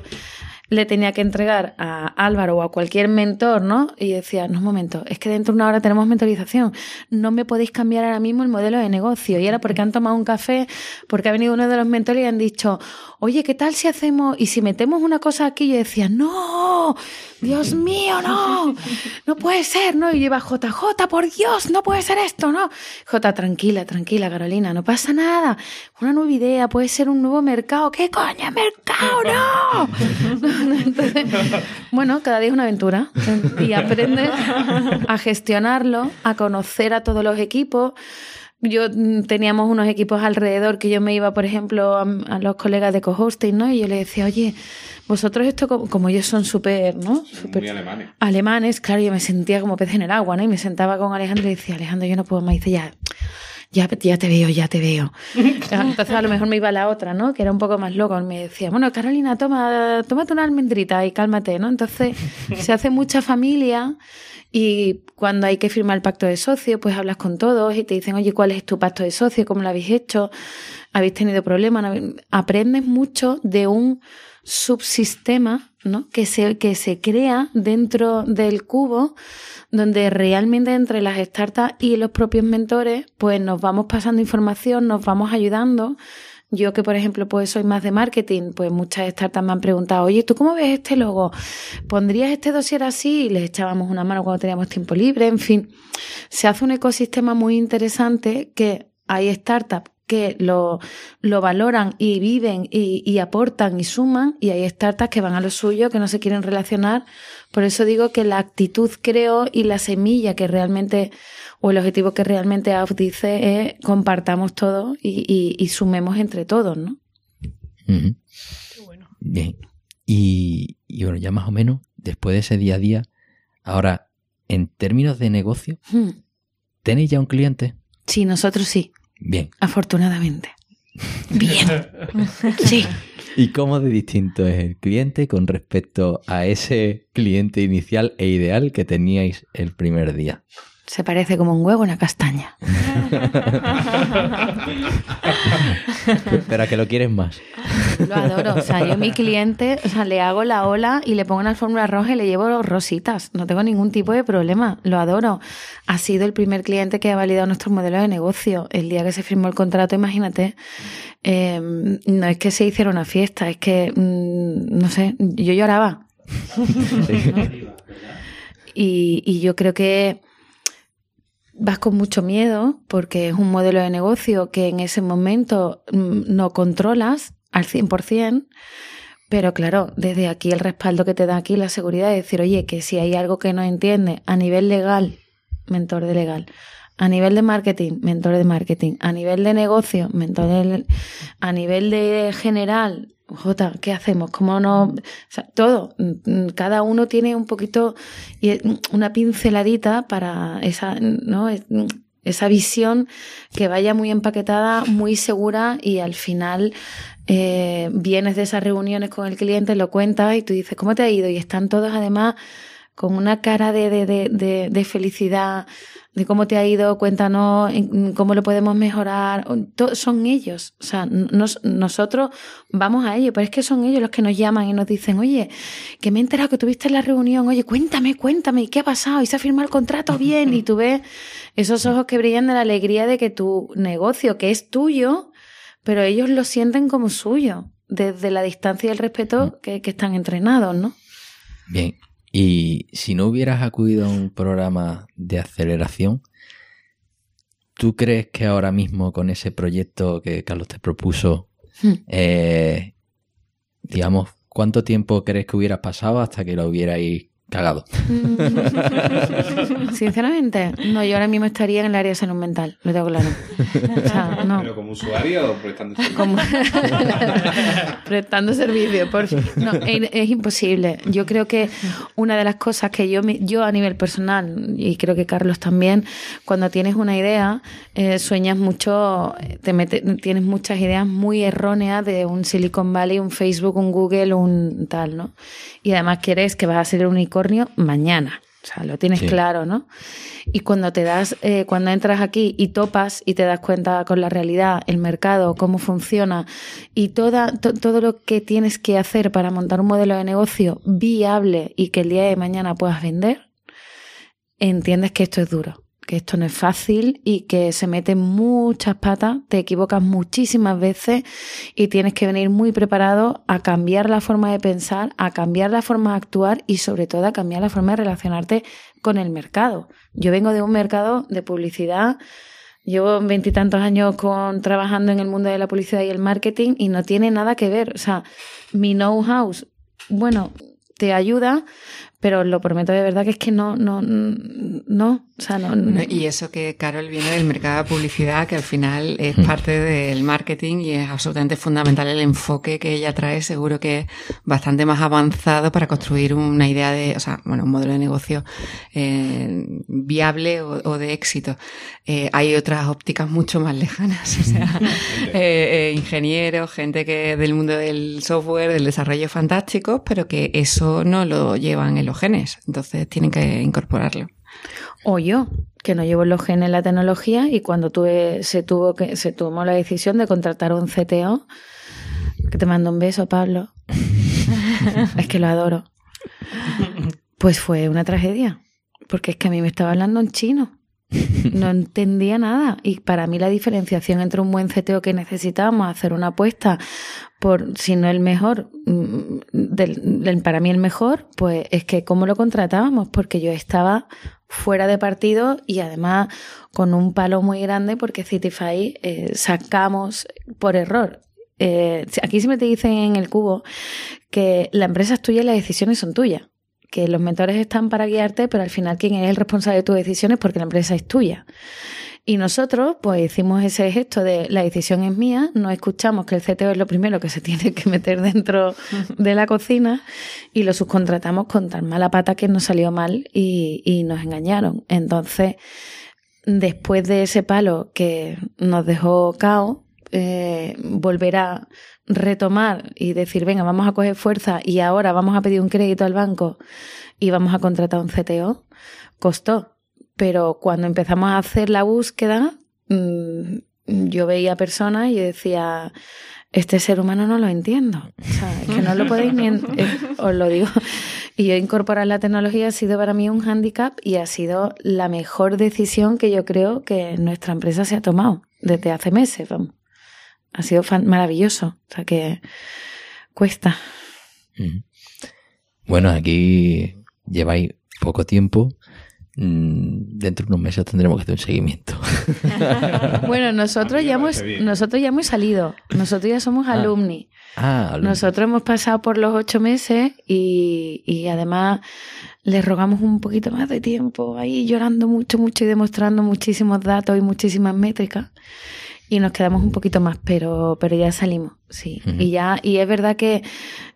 le tenía que entregar a Álvaro o a cualquier mentor, ¿no? Y decía, no, un momento, es que dentro de una hora tenemos mentorización, no me podéis cambiar ahora mismo el modelo de negocio. Y era porque han tomado un café, porque ha venido uno de los mentores y han dicho, oye, ¿qué tal si hacemos, y si metemos una cosa aquí? Y yo decía, no, Dios mío, no, no puede ser, ¿no? Y iba, JJ, por Dios, no puede ser esto, ¿no? J, tranquila, tranquila, Carolina, no pasa nada. Una nueva idea, puede ser un nuevo mercado. ¿Qué coño, mercado? No. Entonces, bueno, cada día es una aventura y aprendes a gestionarlo, a conocer a todos los equipos. Yo mm, teníamos unos equipos alrededor que yo me iba, por ejemplo, a, a los colegas de co-hosting, ¿no? Y yo le decía, oye, vosotros esto, como, como ellos son súper, ¿no? Súper alemanes. alemanes, claro, yo me sentía como pez en el agua, ¿no? Y me sentaba con Alejandro y le decía, Alejandro, yo no puedo más. Y dice, ya, ya, ya te veo, ya te veo. Entonces a lo mejor me iba a la otra, ¿no? Que era un poco más loco. Y me decía, bueno, Carolina, toma, tómate una almendrita y cálmate, ¿no? Entonces se hace mucha familia y cuando hay que firmar el pacto de socio, pues hablas con todos y te dicen, oye, ¿cuál es tu pacto de socio? ¿Cómo lo habéis hecho? ¿Habéis tenido problemas? ¿No habéis-?". Aprendes mucho de un subsistema, ¿no? Que se, que se crea dentro del cubo, donde realmente entre las startups y los propios mentores, pues nos vamos pasando información, nos vamos ayudando. Yo que, por ejemplo, pues soy más de marketing, pues muchas startups me han preguntado, oye, ¿tú cómo ves este logo? ¿Pondrías este dossier así? Y les echábamos una mano cuando teníamos tiempo libre, en fin. Se hace un ecosistema muy interesante que hay startups que lo, lo valoran y viven y, y aportan y suman, y hay startups que van a lo suyo, que no se quieren relacionar. Por eso digo que la actitud, creo, y la semilla que realmente, o el objetivo que realmente AUF dice es compartamos todo y, y- y sumemos entre todos, ¿no? Ujú. Bien. Y, y bueno, ya más o menos, después de ese día a día, ahora, en términos de negocio, Hmm. ¿tenéis ya un cliente? Sí, nosotros sí, Bien. afortunadamente. Bien. Sí. ¿Y cómo de distinto es el cliente con respecto a ese cliente inicial e ideal que teníais el primer día? Se parece como un huevo a una castaña. Pero a que lo quieres más. Lo adoro. O sea, yo a mi cliente, o sea, le hago la ola y le pongo una alfombra roja y le llevo rositas. No tengo ningún tipo de problema. Lo adoro. Ha sido el primer cliente que ha validado nuestro modelo de negocio. El día que se firmó el contrato, imagínate. eh, no es que se hiciera una fiesta, es que, mm, no sé, yo lloraba. Y, y yo creo que vas con mucho miedo porque es un modelo de negocio que en ese momento mm, no controlas al 100%, pero claro, desde aquí el respaldo que te da aquí la seguridad de decir, oye, que si hay algo que no entiende a nivel legal, mentor de legal, a nivel de marketing, mentor de marketing, a nivel de negocio, mentor de, a nivel de general, Jota, ¿qué hacemos? ¿Cómo no? O sea, todo. Cada uno tiene un poquito una pinceladita para esa, ¿no? Es- esa visión que vaya muy empaquetada, muy segura y al final eh, vienes de esas reuniones con el cliente, lo cuentas y tú dices, ¿cómo te ha ido? Y están todos además con una cara de, de, de, de- de felicidad, de cómo te ha ido, cuéntanos cómo lo podemos mejorar. Son ellos, o sea, nos- nosotros vamos a ellos, pero es que son ellos los que nos llaman y nos dicen, oye, que me he enterado que tuviste la reunión, oye, cuéntame, cuéntame, ¿y qué ha pasado? ¿Y se ha firmado el contrato bien? Y tú ves esos ojos que brillan de la alegría de que tu negocio, que es tuyo, pero ellos lo sienten como suyo, desde la distancia y el respeto que, que están entrenados, ¿no? Bien. Y si no hubieras acudido a un programa de aceleración, ¿tú crees que ahora mismo con ese proyecto que Carlos te propuso, Hmm. eh, digamos, cuánto tiempo crees que hubiera pasado hasta que lo hubierais cagado. Sinceramente, no, yo ahora mismo estaría en el área de salud mental, lo tengo claro. O sea, no. ¿Pero como usuario o prestando servicio? Como- prestando servicio. Por... No, es, es imposible. Yo creo que una de las cosas que yo, me- yo a nivel personal, y creo que Carlos también, cuando tienes una idea, eh, sueñas mucho, te mete- tienes muchas ideas muy erróneas de un Silicon Valley, un Facebook, un Google, un tal, ¿no? Y además quieres que vas a ser el mañana. O sea, lo tienes Sí. claro, ¿no? Y cuando te das, eh, cuando entras aquí y topas y te das cuenta con la realidad, el mercado, cómo funciona y toda, to- todo lo que tienes que hacer para montar un modelo de negocio viable y que el día de mañana puedas vender, entiendes que esto es duro, que esto no es fácil y que se meten muchas patas, te equivocas muchísimas veces y tienes que venir muy preparado a cambiar la forma de pensar, a cambiar la forma de actuar y sobre todo a cambiar la forma de relacionarte con el mercado. Yo vengo de un mercado de publicidad, llevo veintitantos años con, trabajando en el mundo de la publicidad y el marketing y no tiene nada que ver. O sea, mi know-how, bueno, te ayuda, pero lo prometo de verdad que es que no, no, no, o sea, no. No, Y eso que Carol viene del mercado de publicidad, que al final es parte del marketing y es absolutamente fundamental el enfoque que ella trae, seguro que es bastante más avanzado para construir una idea de, o sea, bueno, un modelo de negocio eh, viable o, o de éxito. Eh, hay otras ópticas mucho más lejanas, o sea, eh, eh, ingenieros, gente que del mundo del software, del desarrollo fantásticos, pero que eso no lo llevan en genes, entonces tienen que incorporarlo. O yo, que no llevo los genes en la tecnología y cuando tuve, se tuvo que, se tomó la decisión de contratar un CTO, que te mando un beso, Pablo. es que lo adoro. Pues fue una tragedia. Porque es que a mí me estaba hablando en chino. No entendía nada. Y para mí la diferenciación entre un buen CTO que necesitamos, hacer una apuesta por, si no el mejor, mm, del- del- para mí el mejor, pues es que cómo lo contratábamos, porque yo estaba fuera de partido y además con un palo muy grande porque Citify eh, sacamos por error. Eh, aquí siempre te dicen en el cubo que la empresa es tuya y las decisiones son tuyas que los mentores están para guiarte, pero al final quien es el responsable de tus decisiones porque la empresa es tuya. Y nosotros, pues hicimos ese gesto de la decisión es mía, no escuchamos que el CTO es lo primero que se tiene que meter dentro de la cocina y lo subcontratamos con tan mala pata que nos salió mal y, nos engañaron. Entonces, después de ese palo que nos dejó cao, eh, volver a retomar y decir, venga, vamos a coger fuerza y ahora vamos a pedir un crédito al banco y vamos a contratar un CTO, costó. Pero cuando empezamos a hacer la búsqueda, mm, yo veía personas y decía, este ser humano no lo entiendo. O sea, es que no lo podéis ni... os lo digo. Y yo incorporar la tecnología ha sido para mí un hándicap y ha sido la mejor decisión que yo creo que nuestra empresa se ha tomado desde hace meses. Vamos. Ha sido fan- maravilloso. O sea que cuesta. Bueno, aquí lleváis poco tiempo. Mm, Dentro de unos meses tendremos que hacer un seguimiento. Bueno, nosotros ya, hemos, nosotros ya hemos salido. Nosotros ya somos Ah. alumni. Ah. Nosotros hemos pasado por los ocho meses y, y además les rogamos un poquito más de tiempo ahí llorando mucho, mucho y demostrando muchísimos datos y muchísimas métricas. Y nos quedamos un poquito más, pero, pero ya salimos, sí. Y ya, y es verdad que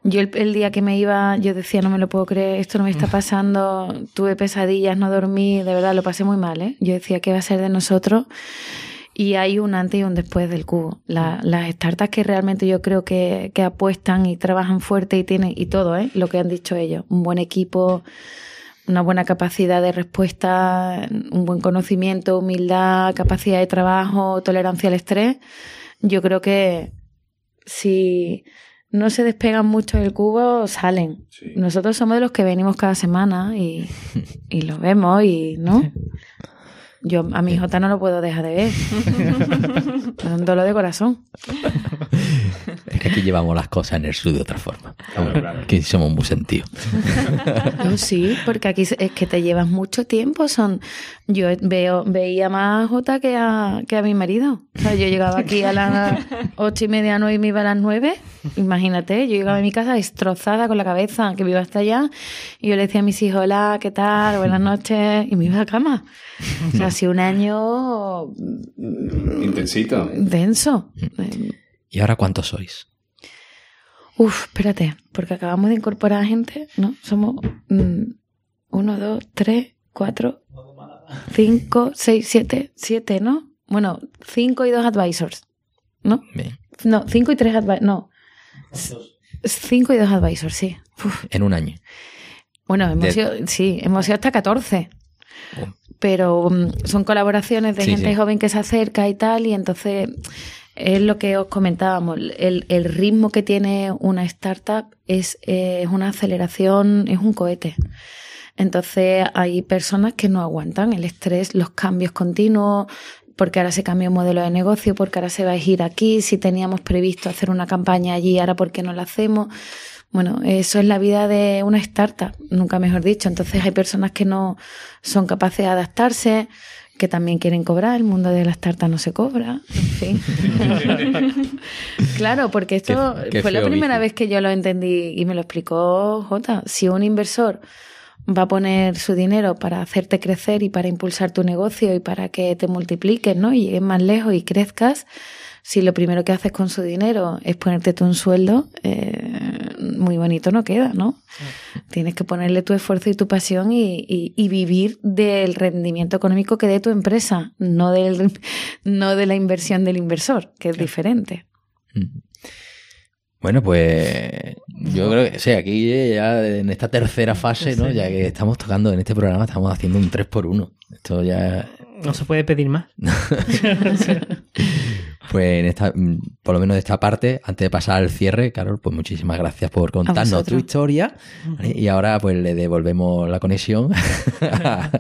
yo el, el día que me iba, yo decía, no me lo puedo creer, esto no me está pasando, tuve pesadillas, no dormí, de verdad lo pasé muy mal, ¿eh? Yo decía, ¿qué va a ser de nosotros? Y hay un antes y un después del cubo. La- las startups que realmente yo creo que, que apuestan y trabajan fuerte y tienen, y todo, ¿eh? lo que han dicho ellos, un buen equipo, una buena capacidad de respuesta, un buen conocimiento, humildad, capacidad de trabajo, tolerancia al estrés. Yo creo que si no se despegan mucho del cubo, salen. Sí. Nosotros somos de los que venimos cada semana y, y lo vemos y, ¿no? Yo a mi Jota no lo puedo dejar de ver. Es un dolor de corazón. Es que aquí llevamos las cosas en el sur de otra forma. Que somos muy sentidos. Yo sí, porque aquí es que te llevas mucho tiempo. Son, yo veo, veía más a Jota que a, que a mi marido. O sea, yo llegaba aquí a las ocho y media, nueve y me iba a las nueve. Imagínate, yo llegaba a mi casa destrozada con la cabeza, que me iba hasta allá. Y yo le decía a mis hijos, hola, ¿qué tal? Buenas noches. Y me iba a la cama. O sea, ha sido un año Intensito. denso. ¿Y ahora cuántos sois? Uf, espérate, porque acabamos de incorporar gente, ¿no? Somos mm, uno, dos, tres, cuatro, cinco, seis, siete, siete, ¿no? Bueno, cinco y dos advisors, ¿no? Bien. No, cinco y tres advisors, no. Cinco y dos advisors, sí. Uf. En un año. Bueno, hemos De- sido, sí, hemos sido hasta 14. Oh. Pero mm, son colaboraciones de Sí, gente sí. joven que se acerca y tal, y entonces es lo que os comentábamos. El, el ritmo que tiene una startup es, es una aceleración, es un cohete. Entonces hay personas que no aguantan el estrés, los cambios continuos, porque ahora se cambia un modelo de negocio, porque ahora se va a ir aquí, si teníamos previsto hacer una campaña allí, ahora por qué no la hacemos. Bueno, eso es la vida de una startup, nunca mejor dicho. Entonces hay personas que no son capaces de adaptarse, que también quieren cobrar, el mundo de la startup no se cobra, en fin. claro, porque esto Qué- qué fue la primera vez que yo lo entendí y me lo explicó Jota. Si un inversor va a poner su dinero para hacerte crecer y para impulsar tu negocio y para que te multipliques, ¿no? Y llegues más lejos y crezcas, si lo primero que haces con su dinero es ponerte tú un sueldo, eh, muy bonito no queda, ¿no? Tienes que ponerle tu esfuerzo y tu pasión y, y- y vivir del rendimiento económico que dé tu empresa, no, del, no de la inversión del inversor, que es diferente. Mm. Bueno, pues yo creo que sí, aquí ya en esta tercera fase, ¿no? Ya que estamos tocando en este programa, estamos haciendo un 3x1. Esto ya No se puede pedir más. Pues en esta, mm, por lo menos de esta parte, antes de pasar al cierre, Carol, pues muchísimas gracias por contarnos tu historia. Y ahora pues le devolvemos la conexión a,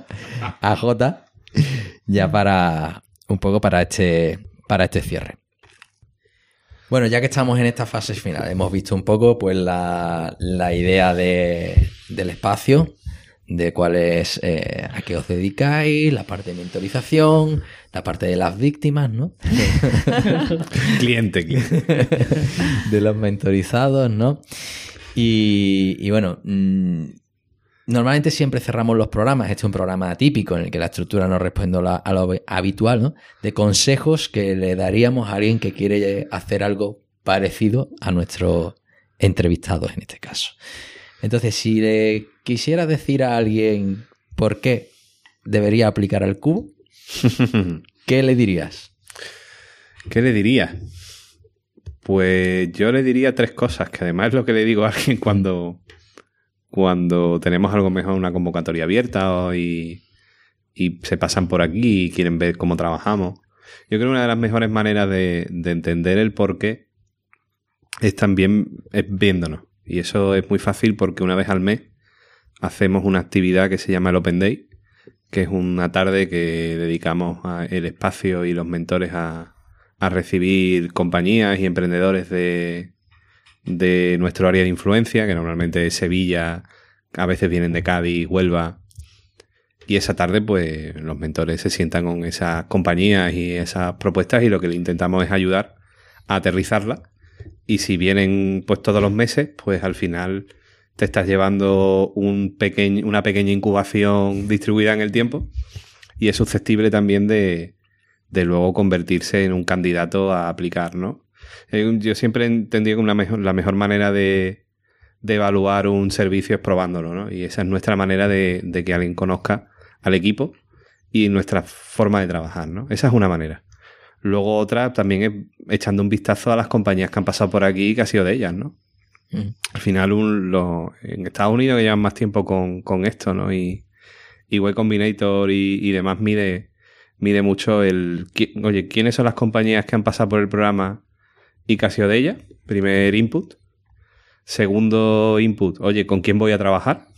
a Jota ya para un poco para este, para este cierre. Bueno, ya que estamos en esta fase final, hemos visto un poco pues la, la idea de- del espacio, de cuál es eh, a qué os dedicáis, la parte de mentorización, la parte de las víctimas, ¿no? Cliente, cliente. de los mentorizados, ¿no? Y, y bueno, mm, normalmente siempre cerramos los programas. Este es un programa atípico en el que la estructura no responde a lo, a lo habitual, ¿no? De consejos que le daríamos a alguien que quiere hacer algo parecido a nuestros entrevistados en este caso. Entonces, si le quisiera decir a alguien por qué debería aplicar al cubo, ¿qué le dirías? ¿Qué le diría? Pues yo le diría tres cosas, que además es lo que le digo a alguien cuando, cuando tenemos algo mejor, una convocatoria abierta y, y se pasan por aquí y quieren ver cómo trabajamos. Yo creo que una de las mejores maneras de, de entender el por qué es también es viéndonos. Y eso es muy fácil porque una vez al mes hacemos una actividad que se llama el Open Day, que es una tarde que dedicamos el espacio y los mentores a, recibir compañías y emprendedores de, de nuestro área de influencia, que normalmente es Sevilla, a veces vienen de Cádiz, Huelva. Y esa tarde, pues, los mentores se sientan con esas compañías y esas propuestas y lo que intentamos es ayudar a aterrizarlas. Y si vienen, pues, todos los meses, pues al final te estás llevando un una pequeña incubación distribuida en el tiempo y es susceptible también de, luego convertirse en un candidato a aplicar, ¿no? Eh, Yo siempre he entendido que la mejor manera de, de evaluar un servicio es probándolo, ¿no? Y esa es nuestra manera de, de que alguien conozca al equipo y nuestra forma de trabajar, ¿no? Esa es una manera. Luego otra también es echando un vistazo a las compañías que han pasado por aquí y que ha sido de ellas, ¿no? Mm. Al final, un- en Estados Unidos que llevan más tiempo con, esto, ¿no? Y, y Combinator y, y demás mide, mide mucho el... Oye, ¿quiénes son las compañías que han pasado por el programa y ha sido de ellas? Primer input. Segundo input, oye, ¿con quién voy a trabajar?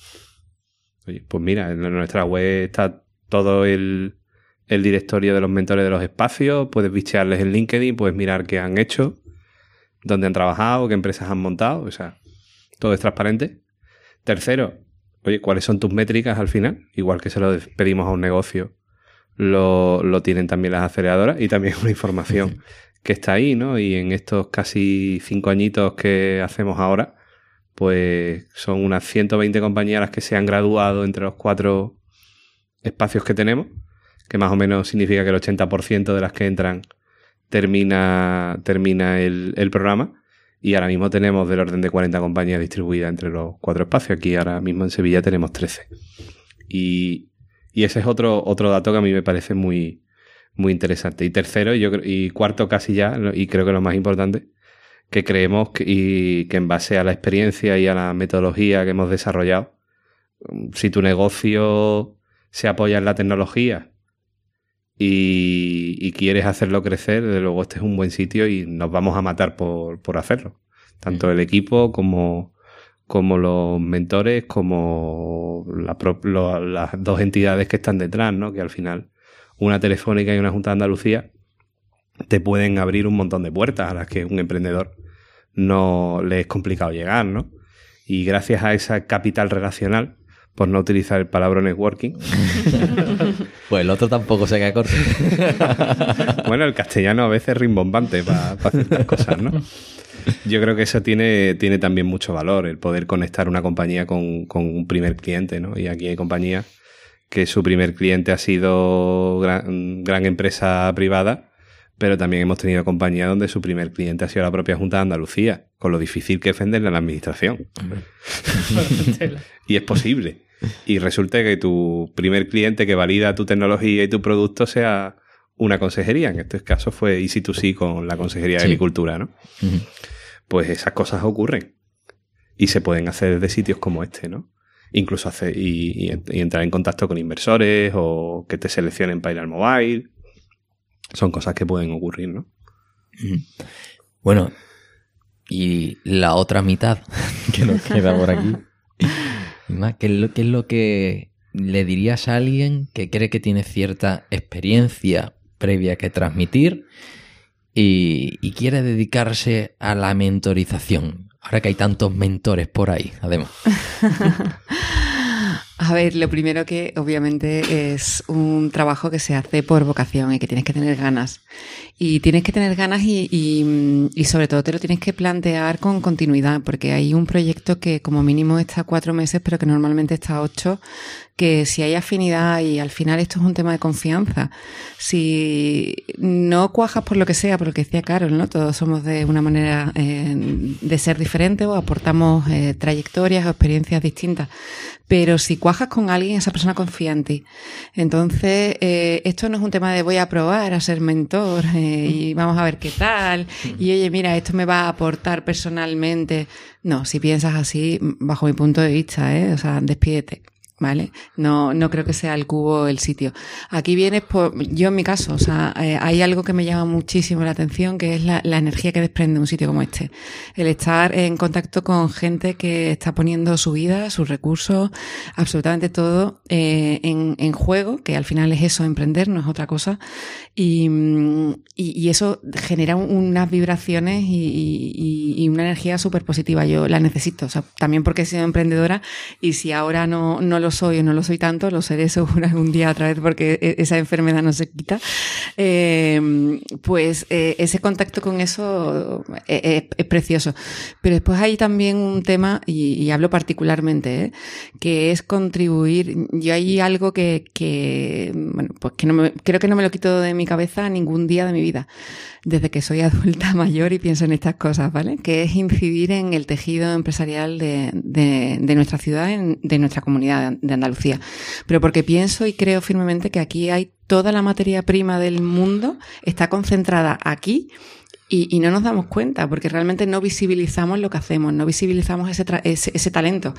Oye, pues mira, en nuestra web está todo el, el directorio de los mentores de los espacios, puedes bichearles en LinkedIn, puedes mirar qué han hecho dónde han trabajado, qué empresas han montado, o sea, todo es transparente. Tercero, oye, ¿cuáles son tus métricas al final? Igual que se lo pedimos a un negocio, lo, lo tienen también las aceleradoras y también una información que está ahí, ¿no? Y en estos casi cinco añitos que hacemos ahora, pues son unas 120 compañías las que se han graduado entre los cuatro espacios que tenemos, que más o menos significa que el 80% de las que entran termina, termina el, el, programa. Y ahora mismo tenemos del orden de 40 compañías distribuidas entre los cuatro espacios. Aquí ahora mismo en Sevilla tenemos 13. Y, y ese es otro, otro dato que a mí me parece muy, muy interesante. Y tercero, y, yo, y cuarto casi ya, y creo que lo más importante, que creemos y que en base a la experiencia y a la metodología que hemos desarrollado, si tu negocio se apoya en la tecnología y, y, quieres hacerlo crecer, desde luego este es un buen sitio y nos vamos a matar por, por hacerlo. Tanto el equipo como, como los mentores, como la, lo, las dos entidades que están detrás, ¿no? Que al final una telefónica y una Junta de Andalucía te pueden abrir un montón de puertas a las que un emprendedor no le es complicado llegar, ¿no? Y gracias a esa capital relacional, por no utilizar el palabra networking. pues el otro tampoco se queda corto. bueno, el castellano a veces es rimbombante para pa ciertas cosas, ¿no? Yo creo que eso tiene, tiene también mucho valor, el poder conectar una compañía con, con un primer cliente, ¿no? Y aquí hay compañías que su primer cliente ha sido gran, gran empresa privada, pero también hemos tenido compañías donde su primer cliente ha sido la propia Junta de Andalucía, con lo difícil que es venderle a la administración. y es posible. Y resulta que tu primer cliente que valida tu tecnología y tu producto sea una consejería. En este caso fue Easy2C con la Consejería de Agricultura, ¿no? Uh -huh. Pues esas cosas ocurren. Y se pueden hacer desde sitios como este, ¿no? incluso hacer y, y, y, entrar en contacto con inversores o que te seleccionen para ir al mobile. Son cosas que pueden ocurrir, ¿no? Bueno, y la otra mitad que nos queda por aquí. ¿Qué es, lo, ¿Qué es lo que le dirías a alguien que cree que tiene cierta experiencia previa que transmitir y quiere dedicarse a la mentorización? Ahora que hay tantos mentores por ahí, además. A ver, lo primero que obviamente es un trabajo que se hace por vocación y que tienes que tener ganas. Y tienes que tener ganas y, y, y, sobre todo te lo tienes que plantear con continuidad, porque hay un proyecto que como mínimo está cuatro meses, pero que normalmente está ocho, que si hay afinidad y al final esto es un tema de confianza, si no cuajas por lo que sea, por lo que decía Carol, ¿no? Todos somos de una manera eh, de ser diferentes o aportamos eh, trayectorias o experiencias distintas, pero si cuajas con alguien, esa persona confía en ti. Entonces, eh, esto no es un tema de voy a probar a ser mentor eh, y vamos a ver qué tal, y oye, mira, esto me va a aportar personalmente. No, si piensas así, bajo mi punto de vista, ¿eh? o sea, despídete. ¿Vale? No, no creo que sea el cubo el sitio. Aquí vienes por, yo en mi caso, o sea, eh, hay algo que me llama muchísimo la atención, que es la, la, energía que desprende un sitio como este. El estar en contacto con gente que está poniendo su vida, sus recursos, absolutamente todo eh, en, en, juego, que al final es eso, emprender, no es otra cosa. Y, y, eso genera unas vibraciones y, y una energía súper positiva. Yo la necesito, o sea, también porque he sido emprendedora y si ahora no, no lo soy o no lo soy tanto, lo seré seguro algún día otra vez porque esa enfermedad no se quita, eh, pues eh, ese contacto con eso es, es, es, precioso. Pero después hay también un tema, y, hablo particularmente, ¿eh? que es contribuir. Yo hay algo que, que bueno, pues que no me, creo que no me lo quito de mi cabeza ningún día de mi vida desde que soy adulta mayor y pienso en estas cosas, ¿vale? Que es incidir en el tejido empresarial de, de, nuestra ciudad, en, de nuestra comunidad de Andalucía. Pero porque pienso y creo firmemente que aquí hay toda la materia prima del mundo, está concentrada aquí y, y, no nos damos cuenta porque realmente no visibilizamos lo que hacemos, no visibilizamos ese, ese, ese, talento.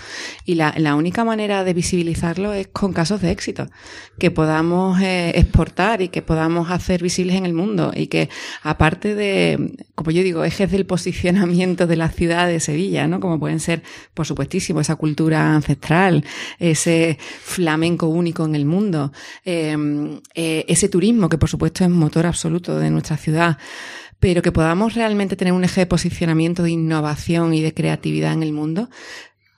Y la, la, única manera de visibilizarlo es con casos de éxito, que podamos eh, exportar y que podamos hacer visibles en el mundo y que aparte de, como yo digo, ejes del posicionamiento de la ciudad de Sevilla, ¿no? Como pueden ser, por supuestísimo, esa cultura ancestral, ese flamenco único en el mundo, eh, eh, ese turismo que por supuesto es motor absoluto de nuestra ciudad pero que podamos realmente tener un eje de posicionamiento de innovación y de creatividad en el mundo,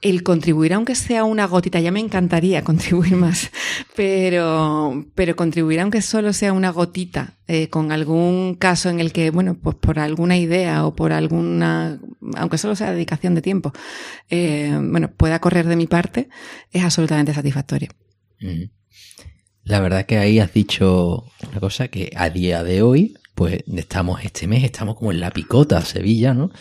el contribuir, aunque sea una gotita, ya me encantaría contribuir más, pero, pero contribuir, aunque solo sea una gotita, eh, con algún caso en el que, bueno, pues por alguna idea o por alguna, aunque solo sea dedicación de tiempo, eh, bueno, pueda correr de mi parte, es absolutamente satisfactorio. Ujú. La verdad que ahí has dicho una cosa que a día de hoy, pues estamos este mes, estamos como en la picota, Sevilla, ¿no?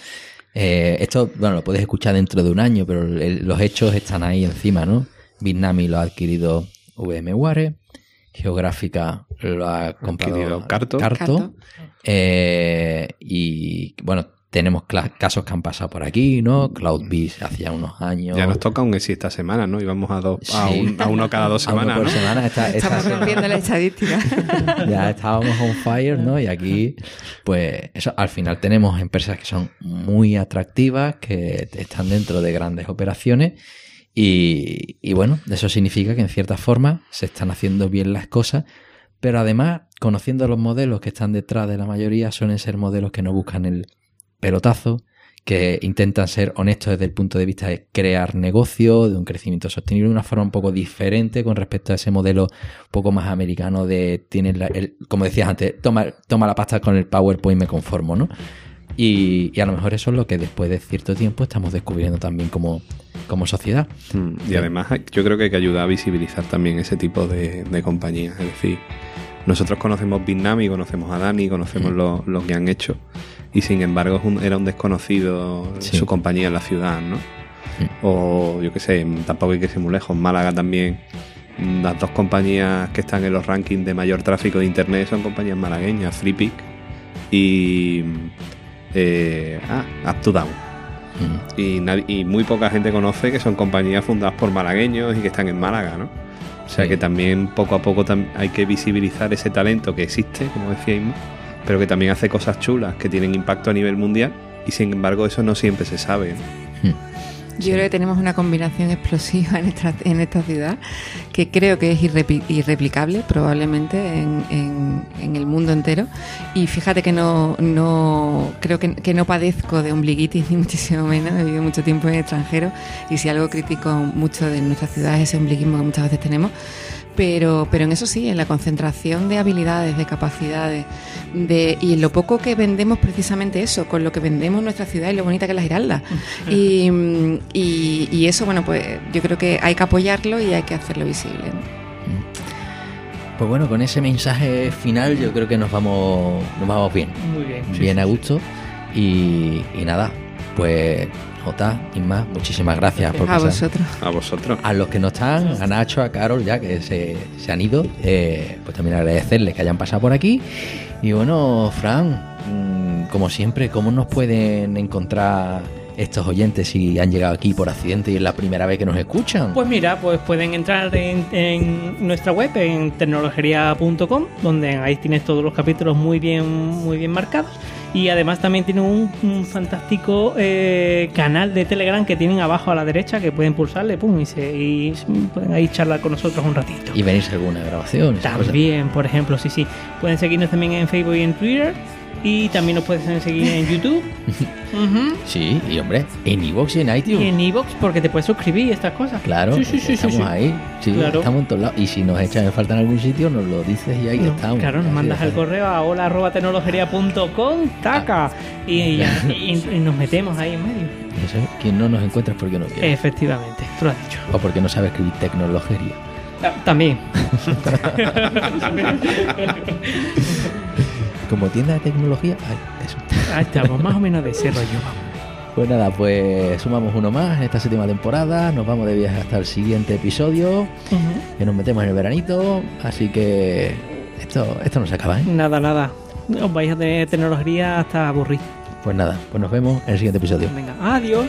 Eh, esto, bueno, lo puedes escuchar dentro de un año, pero el- los hechos están ahí encima, ¿no? Bitnami lo ha adquirido VMware, Geográfica lo ha comprado. Carto. Eh, y bueno, tenemos casos que han pasado por aquí, ¿no? CloudBees hacía unos años. Ya nos toca un ESI esta semana, ¿no? Y vamos a, dos, a, Sí. un- a uno cada dos A uno semanas, por ¿no? semana. Esta- esta Estamos semana- rompiendo la estadística. ya estábamos on fire, ¿no? Y aquí, pues, eso, al final tenemos empresas que son muy atractivas, que están dentro de grandes operaciones. Y, y bueno, eso significa que en cierta forma se están haciendo bien las cosas, pero además, conociendo los modelos que están detrás de la mayoría, suelen ser modelos que no buscan el pelotazo, que intentan ser honestos desde el punto de vista de crear negocio, de un crecimiento sostenible de una forma un poco diferente con respecto a ese modelo un poco más americano de tienes la- el, como decías antes, toma, toma la pasta con el PowerPoint y me conformo, ¿no? Y, y a lo mejor eso es lo que después de cierto tiempo estamos descubriendo también como, como sociedad. Mm, Y además yo creo que hay que ayudar a visibilizar también ese tipo de, de compañías. Es decir, nosotros conocemos Bitnami, conocemos a Dani, conocemos Mm. que han hecho. Y sin embargo era un desconocido Sí. su compañía en la ciudad, ¿no? Mm. O yo qué sé, tampoco hay que ir muy lejos. Málaga también. mm, Las dos compañías que están en los rankings de mayor tráfico de internet son compañías malagueñas, FreePic y eh, ah, Up2Down. Mm. Y, nad- y muy poca gente conoce que son compañías fundadas por malagueños y que están en Málaga, ¿no? O sea Sí. que también poco a poco hay que visibilizar ese talento que existe, como decía Isma, pero que también hace cosas chulas que tienen impacto a nivel mundial y sin embargo eso no siempre se sabe. ¿no? Yo creo que tenemos una combinación explosiva en esta, en esta ciudad que creo que es irrepi- irreplicable probablemente en, en- en el mundo entero. Y fíjate que no, no creo que, que no padezco de ombliguitis ni muchísimo menos. He vivido mucho tiempo en el extranjero y si algo critico mucho de nuestra ciudad es ese ombliguismo que muchas veces tenemos. Pero, pero en eso sí, en la concentración de habilidades, de capacidades, de, y en lo poco que vendemos precisamente eso, con lo que vendemos nuestra ciudad y lo bonita que es la Giralda. Y, mm, y, y eso, bueno, pues yo creo que hay que apoyarlo y hay que hacerlo visible. ¿no? Pues bueno, con ese mensaje final yo creo que nos vamos, nos vamos bien. Muy bien. bien sí, a sí. gusto. Y, y nada, pues Jota, Inma, muchísimas gracias por A pasar. vosotros. A vosotros. A los que no están, a Nacho, a Carol, ya que se, se han ido, eh, pues también agradecerles que hayan pasado por aquí. Y bueno, Fran, mm, como siempre, ¿cómo nos pueden encontrar estos oyentes si han llegado aquí por accidente y es la primera vez que nos escuchan? Pues mira, pues pueden entrar en, en nuestra web, en tecnologería.com, donde ahí tienes todos los capítulos muy bien, muy bien marcados. Y además también tienen un, un fantástico eh, canal de Telegram que tienen abajo a la derecha que pueden pulsarle, pum, y, se, y pueden ahí charlar con nosotros un ratito. Y venirse a alguna grabación. También, por ejemplo, sí, sí. Pueden seguirnos también en Facebook y en Twitter. Y también nos pueden seguir en YouTube. Sí, y hombre, en iVoox y en iTunes. Y en Evox, porque te puedes suscribir y estas cosas. Claro, Sí, sí, sí, estamos ahí. Sí, Claro. estamos en todos lados. Y si nos echan en falta en algún sitio, nos lo dices y ahí No, estamos. Claro, nos mandas fácil. correo a hola arroba tecnologería.com, taca. Y, y, y- y nos metemos ahí en medio. Eso, quien no nos encuentra es porque no quiere. Efectivamente, tú lo has dicho. O porque no sabe escribir tecnología. Ah, También. Como tienda de tecnología, eso. Ahí estamos, más o menos de ese rollo. Pues nada, pues sumamos uno más en esta séptima temporada. Nos vamos de viaje hasta el siguiente episodio. Ujú. Que nos metemos en el veranito. Así que esto, esto no se acaba, ¿eh? Nada, nada. Os vais a tener tecnología hasta aburrir. Pues nada, pues nos vemos en el siguiente episodio. Venga, adiós.